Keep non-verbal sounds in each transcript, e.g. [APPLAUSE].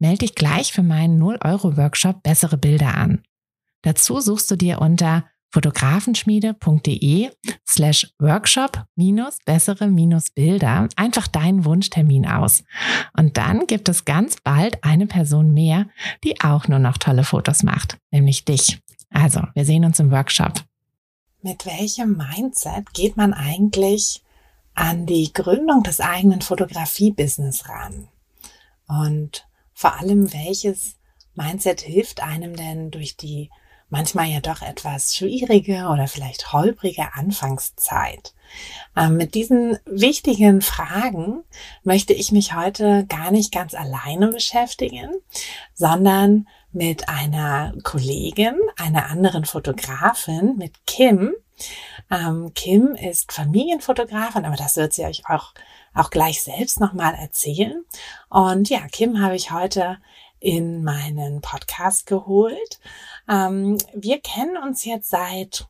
Melde dich gleich für meinen 0-Euro-Workshop Bessere Bilder an. Dazu suchst du dir unter fotografenschmiede.de slash workshop minus bessere minus Bilder einfach deinen Wunschtermin aus. Und dann gibt es ganz bald eine Person mehr, die auch nur noch tolle Fotos macht, nämlich dich. Also, wir sehen uns im Workshop. Mit welchem Mindset geht man eigentlich an die Gründung des eigenen Fotografie-Business ran? Und vor allem, welches Mindset hilft einem denn durch die manchmal ja doch etwas schwierige oder vielleicht holprige Anfangszeit. Ähm, mit diesen wichtigen Fragen möchte ich mich heute gar nicht ganz alleine beschäftigen, sondern mit einer Kollegin, einer anderen Fotografin, mit Kim. Ähm, Kim ist Familienfotografin, aber das wird sie euch auch, auch gleich selbst nochmal erzählen. Und ja, Kim habe ich heute in meinen Podcast geholt. Ähm, wir kennen uns jetzt seit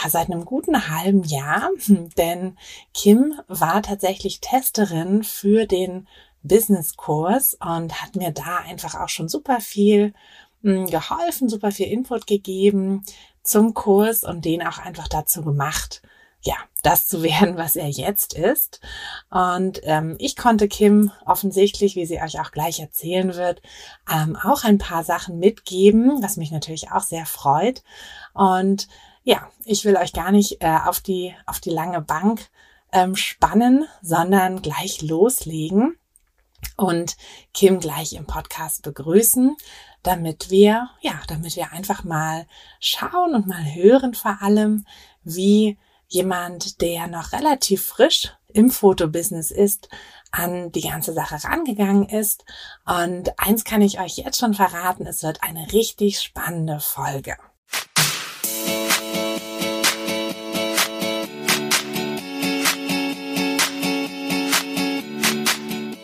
ja, seit einem guten halben Jahr, denn Kim war tatsächlich Testerin für den Business-Kurs und hat mir da einfach auch schon super viel hm, geholfen, super viel Input gegeben zum Kurs und den auch einfach dazu gemacht, ja, das zu [LAUGHS] werden, was er jetzt ist. Und ähm, ich konnte Kim offensichtlich, wie sie euch auch gleich erzählen wird, ähm, auch ein paar Sachen mitgeben, was mich natürlich auch sehr freut. Und ja, ich will euch gar nicht äh, auf die auf die lange Bank ähm, spannen, sondern gleich loslegen und Kim gleich im Podcast begrüßen, damit wir ja, damit wir einfach mal schauen und mal hören vor allem, wie jemand, der noch relativ frisch im Fotobusiness ist, an die ganze Sache rangegangen ist. Und eins kann ich euch jetzt schon verraten, es wird eine richtig spannende Folge.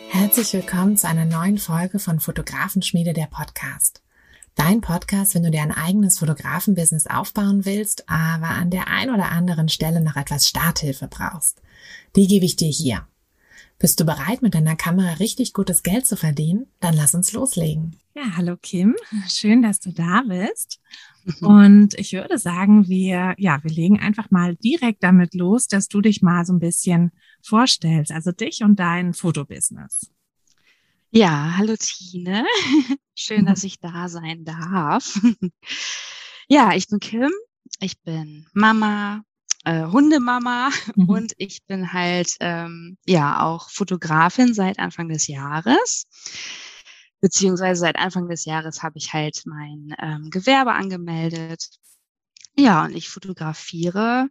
Herzlich willkommen zu einer neuen Folge von Fotografenschmiede der Podcast. Dein Podcast, wenn du dir ein eigenes Fotografenbusiness aufbauen willst, aber an der ein oder anderen Stelle noch etwas Starthilfe brauchst. Die gebe ich dir hier. Bist du bereit, mit deiner Kamera richtig gutes Geld zu verdienen? Dann lass uns loslegen. Ja, hallo Kim. Schön, dass du da bist. [LAUGHS] Und ich würde sagen, wir, ja, wir legen einfach mal direkt damit los, dass du dich mal so ein bisschen vorstellst, also dich und dein Fotobusiness. Ja, hallo Tine. Schön, dass ich da sein darf. [LAUGHS] ja, ich bin Kim. Ich bin Mama, äh, Hundemama [LAUGHS] mhm. und ich bin halt ähm, ja auch Fotografin seit Anfang des Jahres. Beziehungsweise seit Anfang des Jahres habe ich halt mein ähm, Gewerbe angemeldet. Ja, und ich fotografiere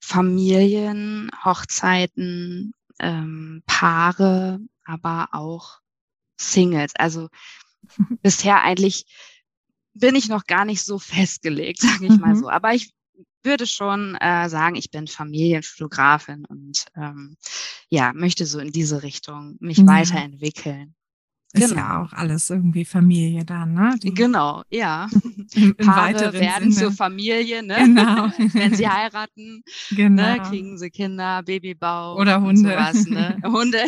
Familien, Hochzeiten, ähm, Paare, aber auch Singles. Also bisher eigentlich bin ich noch gar nicht so festgelegt, [LAUGHS] sage ich mal mhm. so. Aber ich würde schon äh, sagen, ich bin Familienfotografin und ähm, ja, möchte so in diese Richtung mich ja. weiterentwickeln. Ist genau. ja auch alles irgendwie Familie dann, ne? Die genau, ja. Im, [LAUGHS] im Paare werden Sinne. zur Familie, ne? Genau. [LAUGHS] Wenn sie heiraten, ne, genau. ne, kriegen sie Kinder, Babybau. Oder Hunde. Sowas, ne? [LAUGHS] Hunde.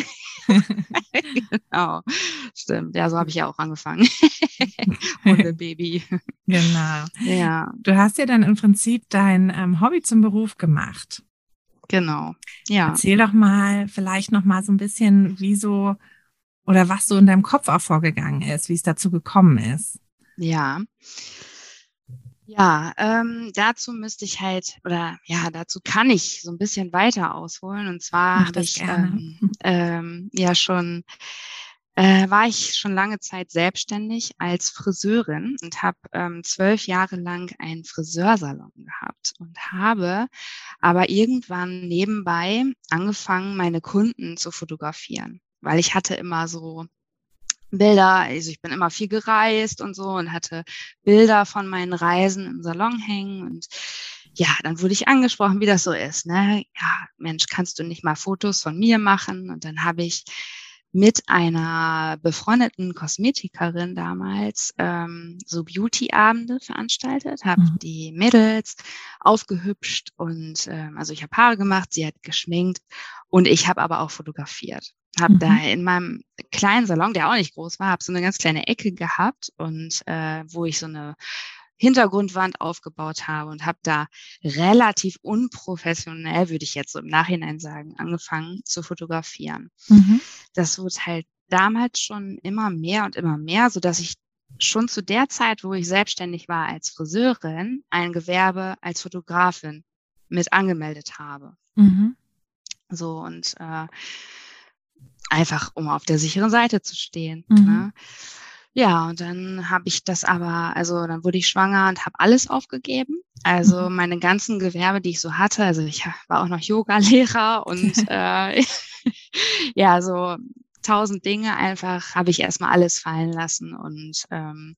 genau. Stimmt. Ja, so habe ich ja auch angefangen. Hundebaby. Genau. Ja. Du hast ja dann im Prinzip dein ähm, Hobby zum Beruf gemacht. Genau. Ja. Erzähl doch mal vielleicht noch mal so ein bisschen, wieso oder was so in deinem Kopf auch vorgegangen ist, wie es dazu gekommen ist. Ja. Ja, ähm, dazu müsste ich halt, oder ja, dazu kann ich so ein bisschen weiter ausholen. Und zwar habe ich ähm, ähm, ja schon, äh, war ich schon lange Zeit selbstständig als Friseurin und habe ähm, zwölf Jahre lang einen Friseursalon gehabt und habe aber irgendwann nebenbei angefangen, meine Kunden zu fotografieren weil ich hatte immer so Bilder, also ich bin immer viel gereist und so und hatte Bilder von meinen Reisen im Salon hängen und ja, dann wurde ich angesprochen, wie das so ist. Ne? Ja, Mensch, kannst du nicht mal Fotos von mir machen? Und dann habe ich mit einer befreundeten Kosmetikerin damals ähm, so Beauty-Abende veranstaltet, habe mhm. die Mädels aufgehübscht und ähm, also ich habe Haare gemacht, sie hat geschminkt und ich habe aber auch fotografiert. Habe mhm. da in meinem kleinen Salon, der auch nicht groß war, habe so eine ganz kleine Ecke gehabt und äh, wo ich so eine Hintergrundwand aufgebaut habe und habe da relativ unprofessionell, würde ich jetzt so im Nachhinein sagen, angefangen zu fotografieren. Mhm. Das wurde halt damals schon immer mehr und immer mehr, so dass ich schon zu der Zeit, wo ich selbstständig war als Friseurin, ein Gewerbe als Fotografin mit angemeldet habe. Mhm. So und äh, einfach um auf der sicheren Seite zu stehen. Mhm. Ne? Ja, und dann habe ich das aber, also dann wurde ich schwanger und habe alles aufgegeben. Also mhm. meine ganzen Gewerbe, die ich so hatte, also ich war auch noch Yoga-Lehrer [LAUGHS] und äh, [LAUGHS] ja, so tausend Dinge einfach habe ich erstmal alles fallen lassen und ähm,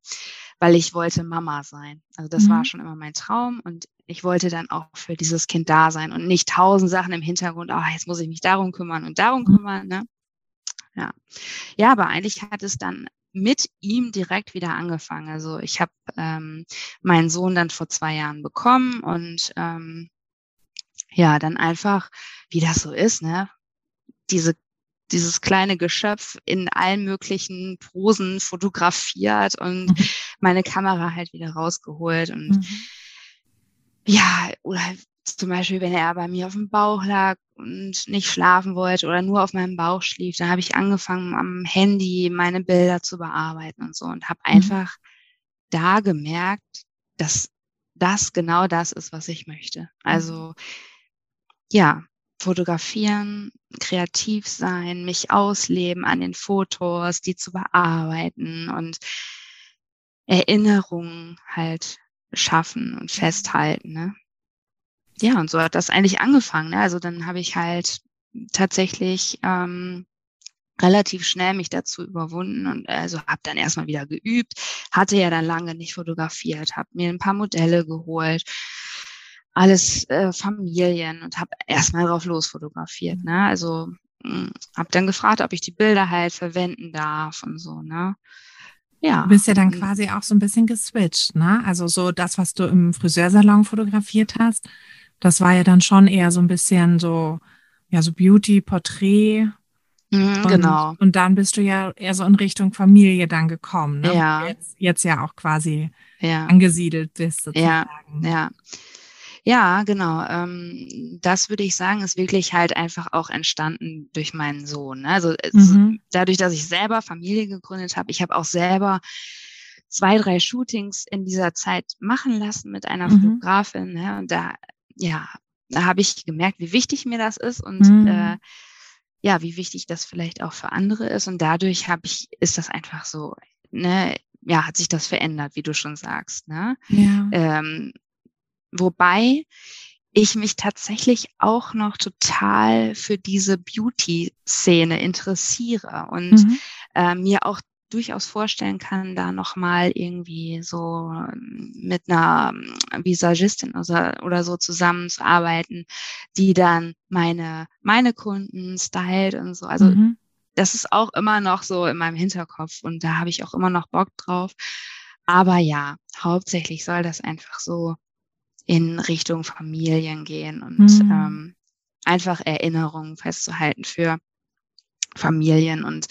weil ich wollte Mama sein. Also das mhm. war schon immer mein Traum und ich wollte dann auch für dieses Kind da sein und nicht tausend Sachen im Hintergrund, oh, jetzt muss ich mich darum kümmern und darum mhm. kümmern, ne? Ja. Ja, aber eigentlich hat es dann mit ihm direkt wieder angefangen. Also ich habe ähm, meinen Sohn dann vor zwei Jahren bekommen und ähm, ja, dann einfach, wie das so ist, ne, diese dieses kleine Geschöpf in allen möglichen Posen fotografiert und mhm. meine Kamera halt wieder rausgeholt und mhm. ja, oder zum Beispiel, wenn er bei mir auf dem Bauch lag und nicht schlafen wollte oder nur auf meinem Bauch schlief, dann habe ich angefangen, am Handy meine Bilder zu bearbeiten und so und habe mhm. einfach da gemerkt, dass das genau das ist, was ich möchte. Mhm. Also ja, fotografieren, kreativ sein, mich ausleben an den Fotos, die zu bearbeiten und Erinnerungen halt schaffen und mhm. festhalten. Ne? Ja, und so hat das eigentlich angefangen. Ne? Also dann habe ich halt tatsächlich ähm, relativ schnell mich dazu überwunden und also habe dann erstmal wieder geübt, hatte ja dann lange nicht fotografiert, habe mir ein paar Modelle geholt, alles äh, Familien und habe erstmal drauf los fotografiert. Ne? Also hm, habe dann gefragt, ob ich die Bilder halt verwenden darf und so. Ne? Ja. Du bist ja dann quasi auch so ein bisschen geswitcht, ne? Also so das, was du im Friseursalon fotografiert hast, das war ja dann schon eher so ein bisschen so, ja, so Beauty, Porträt. Mhm, und, genau. Und dann bist du ja eher so in Richtung Familie dann gekommen, ne? Ja. Jetzt, jetzt ja auch quasi ja. angesiedelt bist, sozusagen. Ja, ja. Ja, genau. Ähm, das würde ich sagen, ist wirklich halt einfach auch entstanden durch meinen Sohn. Ne? Also mhm. dadurch, dass ich selber Familie gegründet habe, ich habe auch selber zwei, drei Shootings in dieser Zeit machen lassen mit einer mhm. Fotografin. Ne? Und da ja, da habe ich gemerkt, wie wichtig mir das ist und mhm. äh, ja, wie wichtig das vielleicht auch für andere ist. Und dadurch habe ich, ist das einfach so, ne, ja, hat sich das verändert, wie du schon sagst. Ne? Ja. Ähm, wobei ich mich tatsächlich auch noch total für diese Beauty-Szene interessiere und mhm. äh, mir auch durchaus vorstellen kann, da nochmal irgendwie so ähm, mit einer ähm, Visagistin oder, oder so zusammenzuarbeiten, die dann meine, meine Kunden stylt und so. Also mhm. das ist auch immer noch so in meinem Hinterkopf und da habe ich auch immer noch Bock drauf. Aber ja, hauptsächlich soll das einfach so in Richtung Familien gehen und mhm. ähm, einfach Erinnerungen festzuhalten für Familien und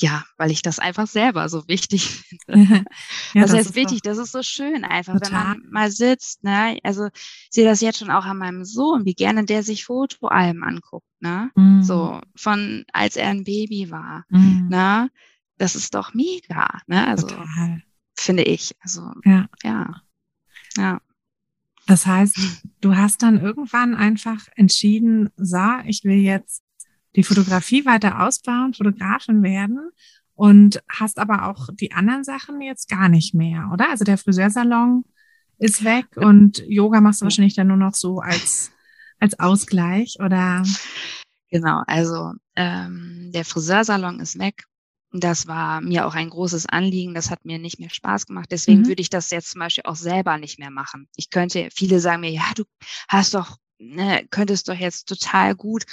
ja, weil ich das einfach selber so wichtig [LAUGHS] finde. ja, das, das ist wichtig, das ist so schön einfach, total. wenn man mal sitzt, ne? Also ich sehe das jetzt schon auch an meinem Sohn, wie gerne der sich Fotoalben anguckt, ne? Mm. So von als er ein Baby war, mm. ne? Das ist doch mega, ne? Also total. finde ich. Also ja. ja. Ja. Das heißt, [LAUGHS] du hast dann irgendwann einfach entschieden, so, ich will jetzt die Fotografie weiter ausbauen, Fotografin werden und hast aber auch die anderen Sachen jetzt gar nicht mehr, oder? Also der Friseursalon ist weg und Yoga machst du wahrscheinlich dann nur noch so als, als Ausgleich, oder? Genau, also ähm, der Friseursalon ist weg. das war mir auch ein großes Anliegen. Das hat mir nicht mehr Spaß gemacht. Deswegen mhm. würde ich das jetzt zum Beispiel auch selber nicht mehr machen. Ich könnte, viele sagen mir, ja, du hast doch, ne, könntest doch jetzt total gut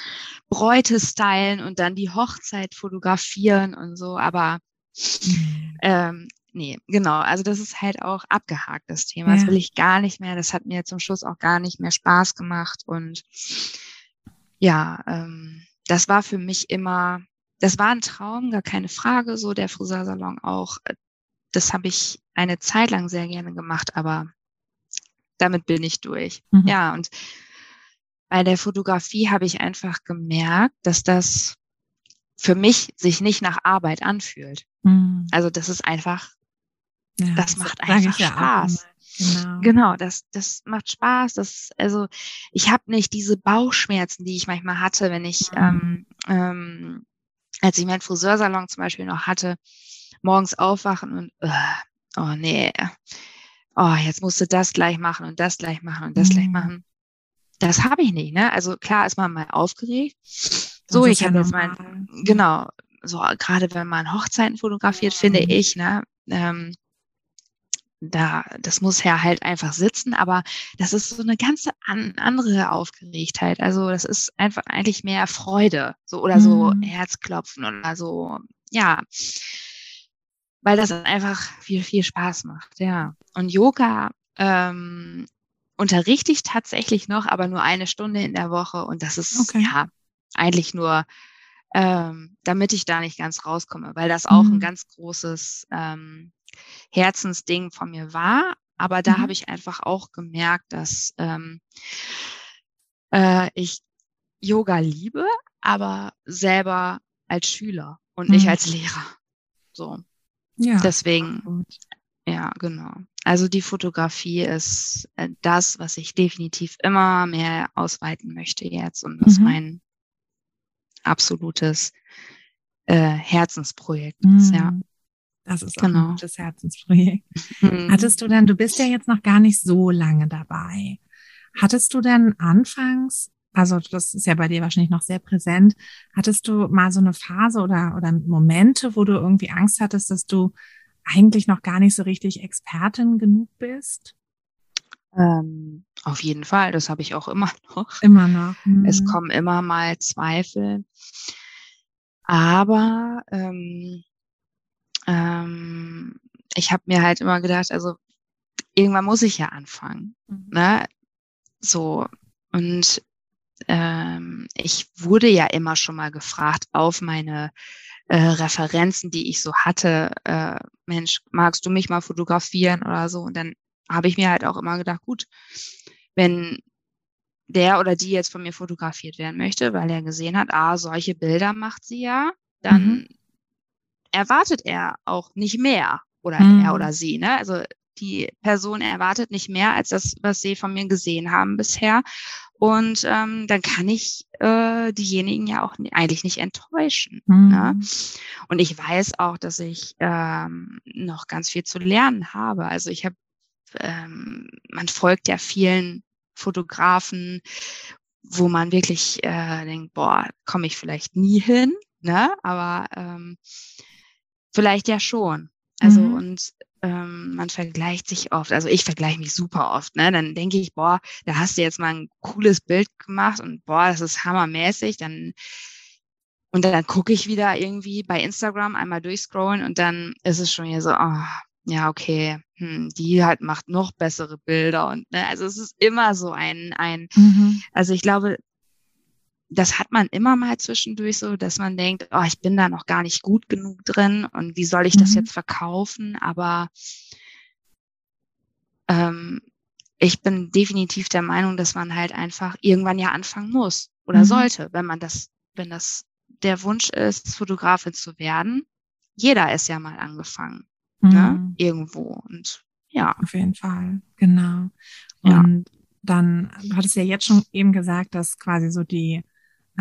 Bräute stylen und dann die Hochzeit fotografieren und so. Aber mhm. ähm, nee, genau. Also das ist halt auch abgehakt, das Thema. Ja. Das will ich gar nicht mehr. Das hat mir zum Schluss auch gar nicht mehr Spaß gemacht. Und ja, ähm, das war für mich immer das war ein Traum, gar keine Frage, so der Friseursalon auch. Das habe ich eine Zeit lang sehr gerne gemacht, aber damit bin ich durch. Mhm. Ja, und bei der Fotografie habe ich einfach gemerkt, dass das für mich sich nicht nach Arbeit anfühlt. Mhm. Also das ist einfach, ja, das, das macht einfach Spaß. Genau. genau, das, das macht Spaß. Das, also ich habe nicht diese Bauchschmerzen, die ich manchmal hatte, wenn ich mhm. ähm, ähm, als ich meinen Friseursalon zum Beispiel noch hatte, morgens aufwachen und, uh, oh nee, oh, jetzt musst du das gleich machen und das gleich machen und das mhm. gleich machen. Das habe ich nicht, ne? Also klar ist man mal aufgeregt. So, ich habe ja jetzt mein, genau, so gerade wenn man Hochzeiten fotografiert, finde mhm. ich, ne? Ähm, da, das muss ja halt einfach sitzen, aber das ist so eine ganze an, andere Aufgeregtheit. Also das ist einfach eigentlich mehr Freude, so oder so mhm. Herzklopfen oder so, ja, weil das einfach viel, viel Spaß macht, ja. Und Yoga ähm, unterrichte ich tatsächlich noch, aber nur eine Stunde in der Woche und das ist okay. ja eigentlich nur ähm, damit ich da nicht ganz rauskomme, weil das auch mhm. ein ganz großes ähm, Herzensding von mir war. Aber da mhm. habe ich einfach auch gemerkt, dass ähm, äh, ich Yoga liebe, aber selber als Schüler und mhm. nicht als Lehrer. So. Ja. Deswegen, ja, genau. Also die Fotografie ist äh, das, was ich definitiv immer mehr ausweiten möchte jetzt und das mhm. mein absolutes äh, Herzensprojekt ist, ja. Mhm. Das ist genau. auch ein gutes Herzensprojekt. Mhm. [LAUGHS] Hattest du denn, du bist ja jetzt noch gar nicht so lange dabei. Hattest du denn anfangs, also das ist ja bei dir wahrscheinlich noch sehr präsent, hattest du mal so eine Phase oder, oder Momente, wo du irgendwie Angst hattest, dass du eigentlich noch gar nicht so richtig Expertin genug bist? Ähm, auf jeden Fall, das habe ich auch immer [LAUGHS] noch. Immer noch. Mhm. Es kommen immer mal Zweifel. Aber ähm, ähm, ich habe mir halt immer gedacht, also irgendwann muss ich ja anfangen. Mhm. Ne? So. Und ähm, ich wurde ja immer schon mal gefragt auf meine äh, Referenzen, die ich so hatte, äh, Mensch, magst du mich mal fotografieren oder so? Und dann habe ich mir halt auch immer gedacht, gut, wenn der oder die jetzt von mir fotografiert werden möchte, weil er gesehen hat, ah, solche Bilder macht sie ja, dann mhm. erwartet er auch nicht mehr oder mhm. er oder sie, ne? Also die Person erwartet nicht mehr als das, was sie von mir gesehen haben bisher. Und ähm, dann kann ich äh, diejenigen ja auch eigentlich nicht enttäuschen. Ne? Mhm. Ne? Und ich weiß auch, dass ich ähm, noch ganz viel zu lernen habe. Also ich habe ähm, man folgt ja vielen Fotografen, wo man wirklich äh, denkt, boah, komme ich vielleicht nie hin, ne? Aber ähm, vielleicht ja schon. Also mhm. und ähm, man vergleicht sich oft, also ich vergleiche mich super oft, ne? Dann denke ich, boah, da hast du jetzt mal ein cooles Bild gemacht und boah, das ist hammermäßig, dann und dann gucke ich wieder irgendwie bei Instagram einmal durchscrollen und dann ist es schon hier so, oh, ja, okay, hm, die halt macht noch bessere Bilder und ne, also es ist immer so ein, ein, mhm. also ich glaube, das hat man immer mal zwischendurch so, dass man denkt, oh, ich bin da noch gar nicht gut genug drin und wie soll ich das mhm. jetzt verkaufen? Aber ähm, ich bin definitiv der Meinung, dass man halt einfach irgendwann ja anfangen muss oder mhm. sollte, wenn man das, wenn das der Wunsch ist, Fotografin zu werden. Jeder ist ja mal angefangen ne, mhm. ne, irgendwo. Und ja. Auf jeden Fall, genau. Und ja. dann, du hattest ja jetzt schon eben gesagt, dass quasi so die,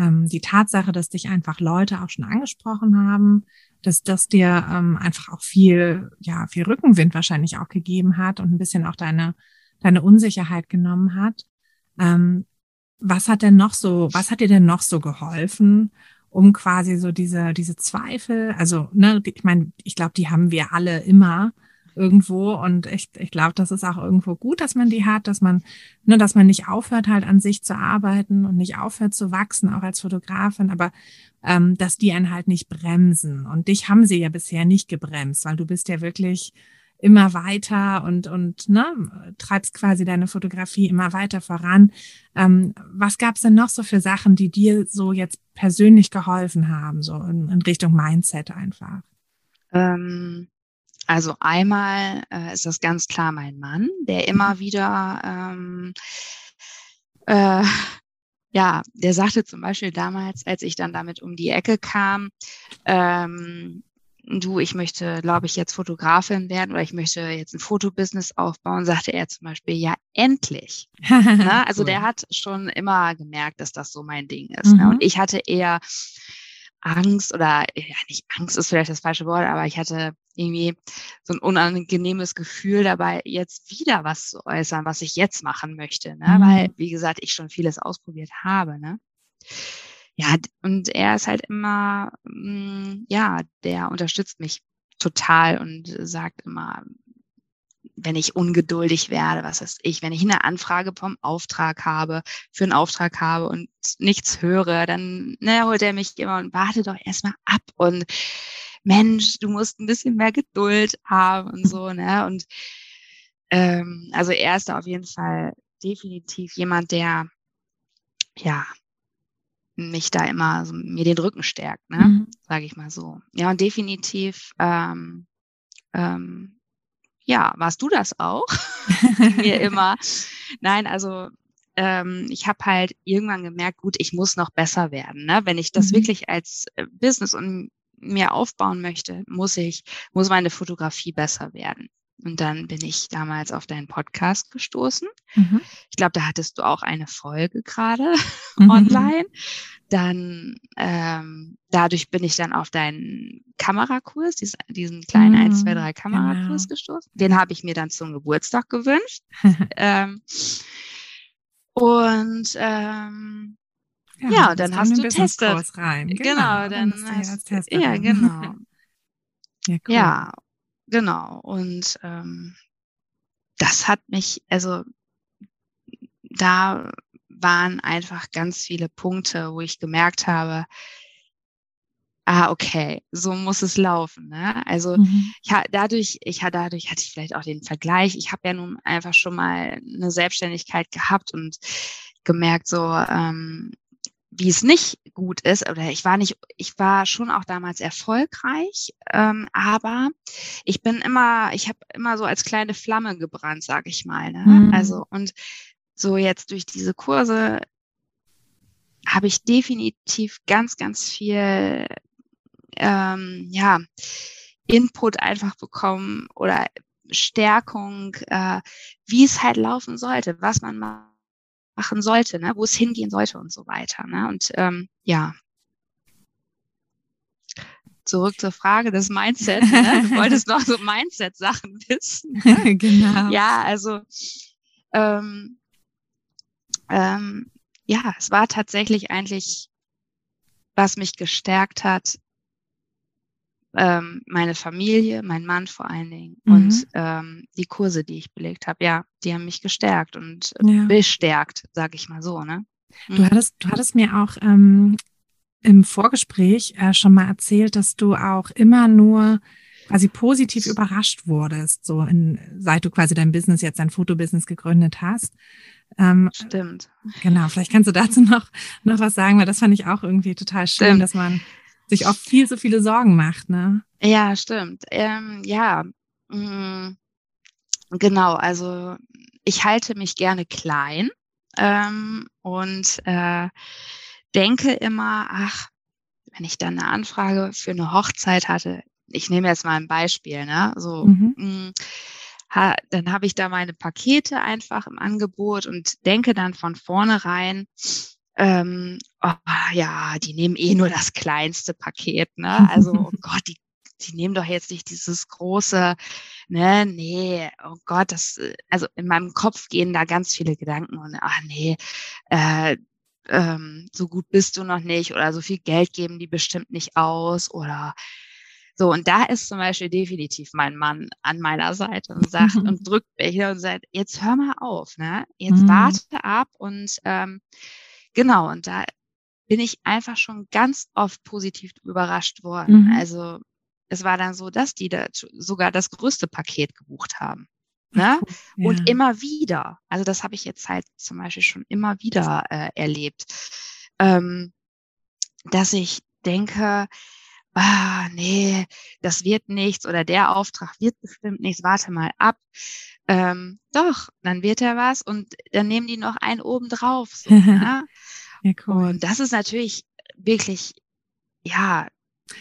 ähm, die Tatsache, dass dich einfach Leute auch schon angesprochen haben, dass das dir ähm, einfach auch viel, ja, viel Rückenwind wahrscheinlich auch gegeben hat und ein bisschen auch deine, deine Unsicherheit genommen hat. Ähm, was hat denn noch so, was hat dir denn noch so geholfen, um quasi so diese, diese Zweifel, also, ne, ich meine, ich glaube, die haben wir alle immer irgendwo und ich, ich glaube, das ist auch irgendwo gut, dass man die hat, dass man, ne, dass man nicht aufhört, halt an sich zu arbeiten und nicht aufhört zu wachsen, auch als Fotografin, aber ähm, dass die einen halt nicht bremsen. Und dich haben sie ja bisher nicht gebremst, weil du bist ja wirklich immer weiter und, und ne, treibst quasi deine Fotografie immer weiter voran. Ähm, was gab's denn noch so für Sachen, die dir so jetzt persönlich geholfen haben, so in, in Richtung Mindset einfach? Ähm, also einmal äh, ist das ganz klar mein Mann, der immer mhm. wieder ähm, äh, ja, der sagte zum Beispiel damals, als ich dann damit um die Ecke kam, ähm, du, ich möchte, glaube ich, jetzt Fotografin werden oder ich möchte jetzt ein Fotobusiness aufbauen, sagte er zum Beispiel, ja, endlich. [LAUGHS] ne? Also cool. der hat schon immer gemerkt, dass das so mein Ding ist. Mhm. Ne? Und ich hatte eher Angst oder ja, nicht Angst ist vielleicht das falsche Wort, aber ich hatte irgendwie so ein unangenehmes Gefühl dabei, jetzt wieder was zu äußern, was ich jetzt machen möchte. Ne? Mhm. Weil, wie gesagt, ich schon vieles ausprobiert habe. Ne? Ja, und er ist halt immer, mh, mm, ja, der unterstützt mich total und sagt immer, wenn ich ungeduldig werde, was weiß ich, wenn ich eine Anfrage vom Auftrag habe, für einen Auftrag habe und nichts höre, dann ne, holt er mich immer und warte doch erstmal ab und Mensch, du musst ein bisschen mehr Geduld haben und so, ne? Und ähm, also er ist da auf jeden Fall definitiv jemand, der ja mich da immer so, mir den Rücken stärkt, ne? Mhm. Sage ich mal so. Ja, und definitiv ähm, ähm, ja, warst du das auch? [LAUGHS] mir [LAUGHS] immer. Nein, also ähm, ich habe halt irgendwann gemerkt, gut, ich muss noch besser werden. Ne? Wenn ich das mhm. wirklich als äh, Business und mir aufbauen möchte, muss ich, muss meine Fotografie besser werden. Und dann bin ich damals auf deinen Podcast gestoßen. Mhm. Ich glaube, da hattest du auch eine Folge gerade mhm. [LAUGHS] online. Dann ähm, dadurch bin ich dann auf deinen Kamerakurs, diesen, diesen kleinen mhm. 1, 2, 3 Kamerakurs genau. gestoßen. Den habe ich mir dann zum Geburtstag gewünscht. [LAUGHS] ähm, und ähm, ja, ja dann hast du Testet. rein. Genau, genau dann, hast, ja, genau. [LAUGHS] ja, cool. ja, genau. Und ähm, das hat mich, also da waren einfach ganz viele Punkte, wo ich gemerkt habe, ah, okay, so muss es laufen. Ne? Also mhm. ja, dadurch, ich hatte dadurch hatte ich vielleicht auch den Vergleich. Ich habe ja nun einfach schon mal eine Selbstständigkeit gehabt und gemerkt, so ähm, wie es nicht gut ist, oder ich war nicht, ich war schon auch damals erfolgreich, ähm, aber ich bin immer, ich habe immer so als kleine Flamme gebrannt, sag ich mal. Ne? Mhm. Also und so jetzt durch diese Kurse habe ich definitiv ganz, ganz viel, ähm, ja, Input einfach bekommen oder Stärkung, äh, wie es halt laufen sollte, was man mal machen sollte, ne? wo es hingehen sollte und so weiter. Ne? Und ähm, ja, zurück zur Frage des Mindset. Ne? Du [LAUGHS] wolltest noch so Mindset-Sachen wissen. Ne? [LAUGHS] genau. Ja, also ähm, ähm, ja, es war tatsächlich eigentlich, was mich gestärkt hat, ähm, meine Familie, mein Mann vor allen Dingen mhm. und ähm, die Kurse, die ich belegt habe, ja, die haben mich gestärkt und ja. bestärkt, sage ich mal so. Ne? Mhm. Du hattest, du hattest mir auch ähm, im Vorgespräch äh, schon mal erzählt, dass du auch immer nur quasi positiv überrascht wurdest, so in, seit du quasi dein Business jetzt dein Fotobusiness gegründet hast. Ähm, Stimmt. Genau, vielleicht kannst du dazu noch noch was sagen, weil das fand ich auch irgendwie total schön, Stimmt. dass man sich oft viel so viele Sorgen macht, ne? Ja, stimmt. Ähm, ja, mh, mm, genau. Also ich halte mich gerne klein ähm, und äh, denke immer, ach, wenn ich dann eine Anfrage für eine Hochzeit hatte, ich nehme jetzt mal ein Beispiel, ne? So, mhm. mh, mm, ha, dann habe ich da meine Pakete einfach im Angebot und denke dann von vornherein, ähm, oh, ja, die nehmen eh nur das kleinste Paket, ne? Also, [LAUGHS] oh Gott, die, die nehmen doch jetzt nicht dieses große, ne, nee, oh Gott, das, also in meinem Kopf gehen da ganz viele Gedanken und ach nee, äh, ähm, so gut bist du noch nicht oder so viel Geld geben die bestimmt nicht aus oder so, und da ist zum Beispiel definitiv mein Mann an meiner Seite und sagt [LAUGHS] und drückt mich und sagt, jetzt hör mal auf, ne? Jetzt mhm. warte ab und ähm, genau, und da bin ich einfach schon ganz oft positiv überrascht worden. Mhm. Also es war dann so, dass die da sogar das größte Paket gebucht haben. Ne? Ja. Und immer wieder, also das habe ich jetzt halt zum Beispiel schon immer wieder äh, erlebt, ähm, dass ich denke, ah, nee, das wird nichts oder der Auftrag wird bestimmt nichts, warte mal ab. Ähm, doch, dann wird er was und dann nehmen die noch einen oben drauf. So, [LAUGHS] ne? ja, cool. Und das ist natürlich wirklich, ja,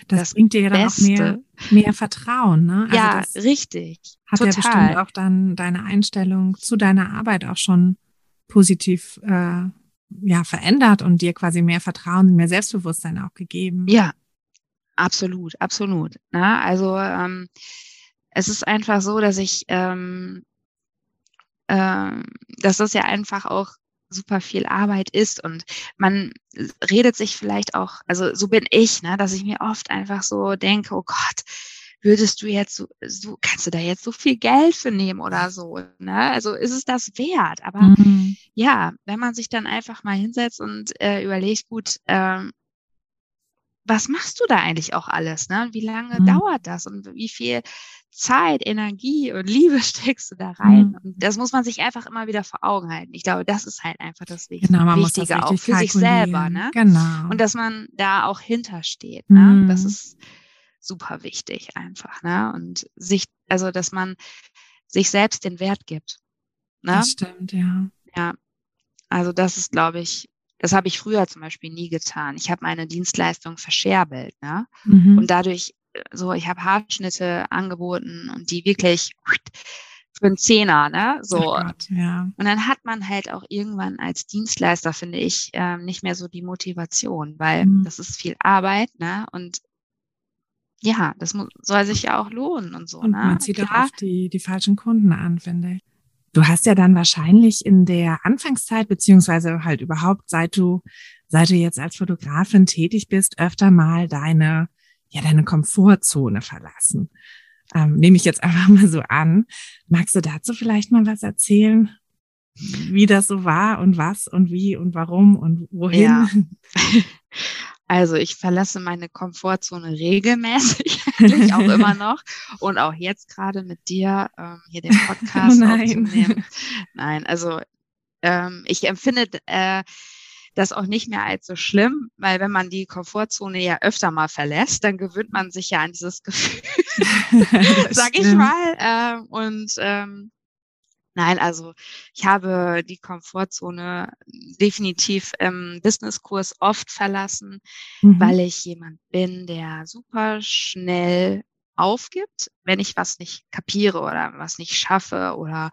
das, das bringt dir ja dann Beste. auch mehr, mehr Vertrauen, ne? Also ja, richtig. Hat total. ja bestimmt auch dann deine Einstellung zu deiner Arbeit auch schon positiv äh, ja verändert und dir quasi mehr Vertrauen, mehr Selbstbewusstsein auch gegeben. Ja, Absolut, absolut. Na, ne? also ähm, es ist einfach so, dass ich, ähm, äh, dass das ja einfach auch super viel Arbeit ist und man redet sich vielleicht auch, also so bin ich, ne, dass ich mir oft einfach so denke, oh Gott, würdest du jetzt so, so kannst du da jetzt so viel Geld für nehmen oder so, ne? Also ist es das wert? Aber mhm. ja, wenn man sich dann einfach mal hinsetzt und äh, überlegt, gut, ähm, was machst du da eigentlich auch alles? Ne? Wie lange mhm. dauert das und wie viel Zeit, Energie und Liebe [LAUGHS] steckst du da rein? Mhm. Und das muss man sich einfach immer wieder vor Augen halten. Ich glaube, das ist halt einfach das Wichtige, genau, man Wichtige muss auch für sich selber. Ne? Genau. Und dass man da auch hintersteht. Ne? Mhm. Das ist super wichtig einfach. Ne? Und sich, also dass man sich selbst den Wert gibt. Ne? Das stimmt, ja. Ja. Also das ist, glaube ich, das habe ich früher zum Beispiel nie getan. Ich habe meine Dienstleistung verscherbelt. Ne? Mhm. Und dadurch, äh, so, ich habe Haarschnitte angeboten und die wirklich für einen Zehner, ne? So. Oh Gott, ja. Und dann hat man halt auch irgendwann als Dienstleister, finde ich, ähm, nicht mehr so die Motivation, weil mhm. das ist viel Arbeit, ne? Und ja, das muss, soll sich ja auch lohnen und so. Und ne? man zieht Klar. auch oft die, die falschen Kunden an, finde ich. Du hast ja dann wahrscheinlich in der Anfangszeit, beziehungsweise halt überhaupt, seit du, seit du jetzt als Fotografin tätig bist, öfter mal deine, ja, deine Komfortzone verlassen. Ähm, nehme ich jetzt [LAUGHS] einfach mal so an. Magst du dazu vielleicht mal was erzählen? Wie das so war und was und wie und warum und wohin? Ja. [LAUGHS] Also ich verlasse meine Komfortzone regelmäßig, [LAUGHS] eigentlich auch immer noch. Und auch jetzt gerade mit dir ähm, hier den [LAUGHS] Podcast oh nein. aufzunehmen. Nein, also ähm, ich empfinde äh, das auch nicht mehr als so schlimm, weil wenn man die Komfortzone ja öfter mal verlässt, dann gewöhnt man sich ja an dieses Gefühl, [LAUGHS] sag ich mal. Äh, und ähm, Nein, also ich habe die Komfortzone definitiv im Businesskurs oft verlassen, mhm. weil ich jemand bin, der super schnell aufgibt, wenn ich was nicht kapiere oder was nicht schaffe oder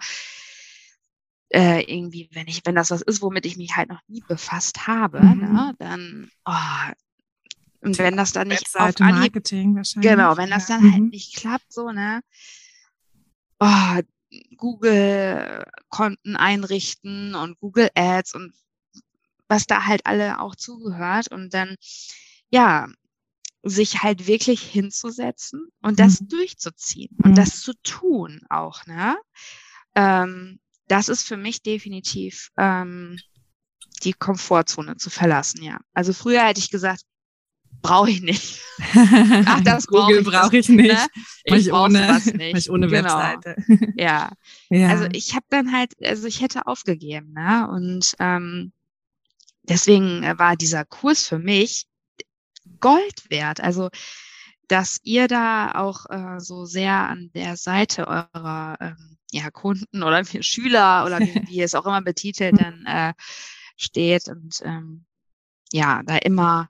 äh, irgendwie, wenn ich, wenn das was ist, womit ich mich halt noch nie befasst habe, mhm. ne, dann oh, und wenn das dann nicht Webseite, auf Anhieb, Marketing wahrscheinlich. Genau, wenn das dann halt mhm. halt nicht klappt, so, ne, oh, Google-Konten einrichten und Google Ads und was da halt alle auch zugehört und dann, ja, sich halt wirklich hinzusetzen und das mhm. durchzuziehen und mhm. das zu tun auch, ne? Ähm, das ist für mich definitiv ähm, die Komfortzone zu verlassen, ja. Also früher hätte ich gesagt, brauche ich nicht. [LAUGHS] Ach, das Google brauche ich nicht. Ne? Ich, ich ohne, was nicht. Ich ohne genau. Webseite. [LAUGHS] Ja. ja. Also ich habe dann halt, also ich hätte aufgegeben, ne? Und ähm, deswegen war dieser Kurs für mich Gold wert. Also dass ihr da auch äh, so sehr an der Seite eurer ähm, ja, Kunden oder Schüler oder wie, wie ihr es auch immer betitelt, [LAUGHS] dann äh, steht und ähm, ja, da immer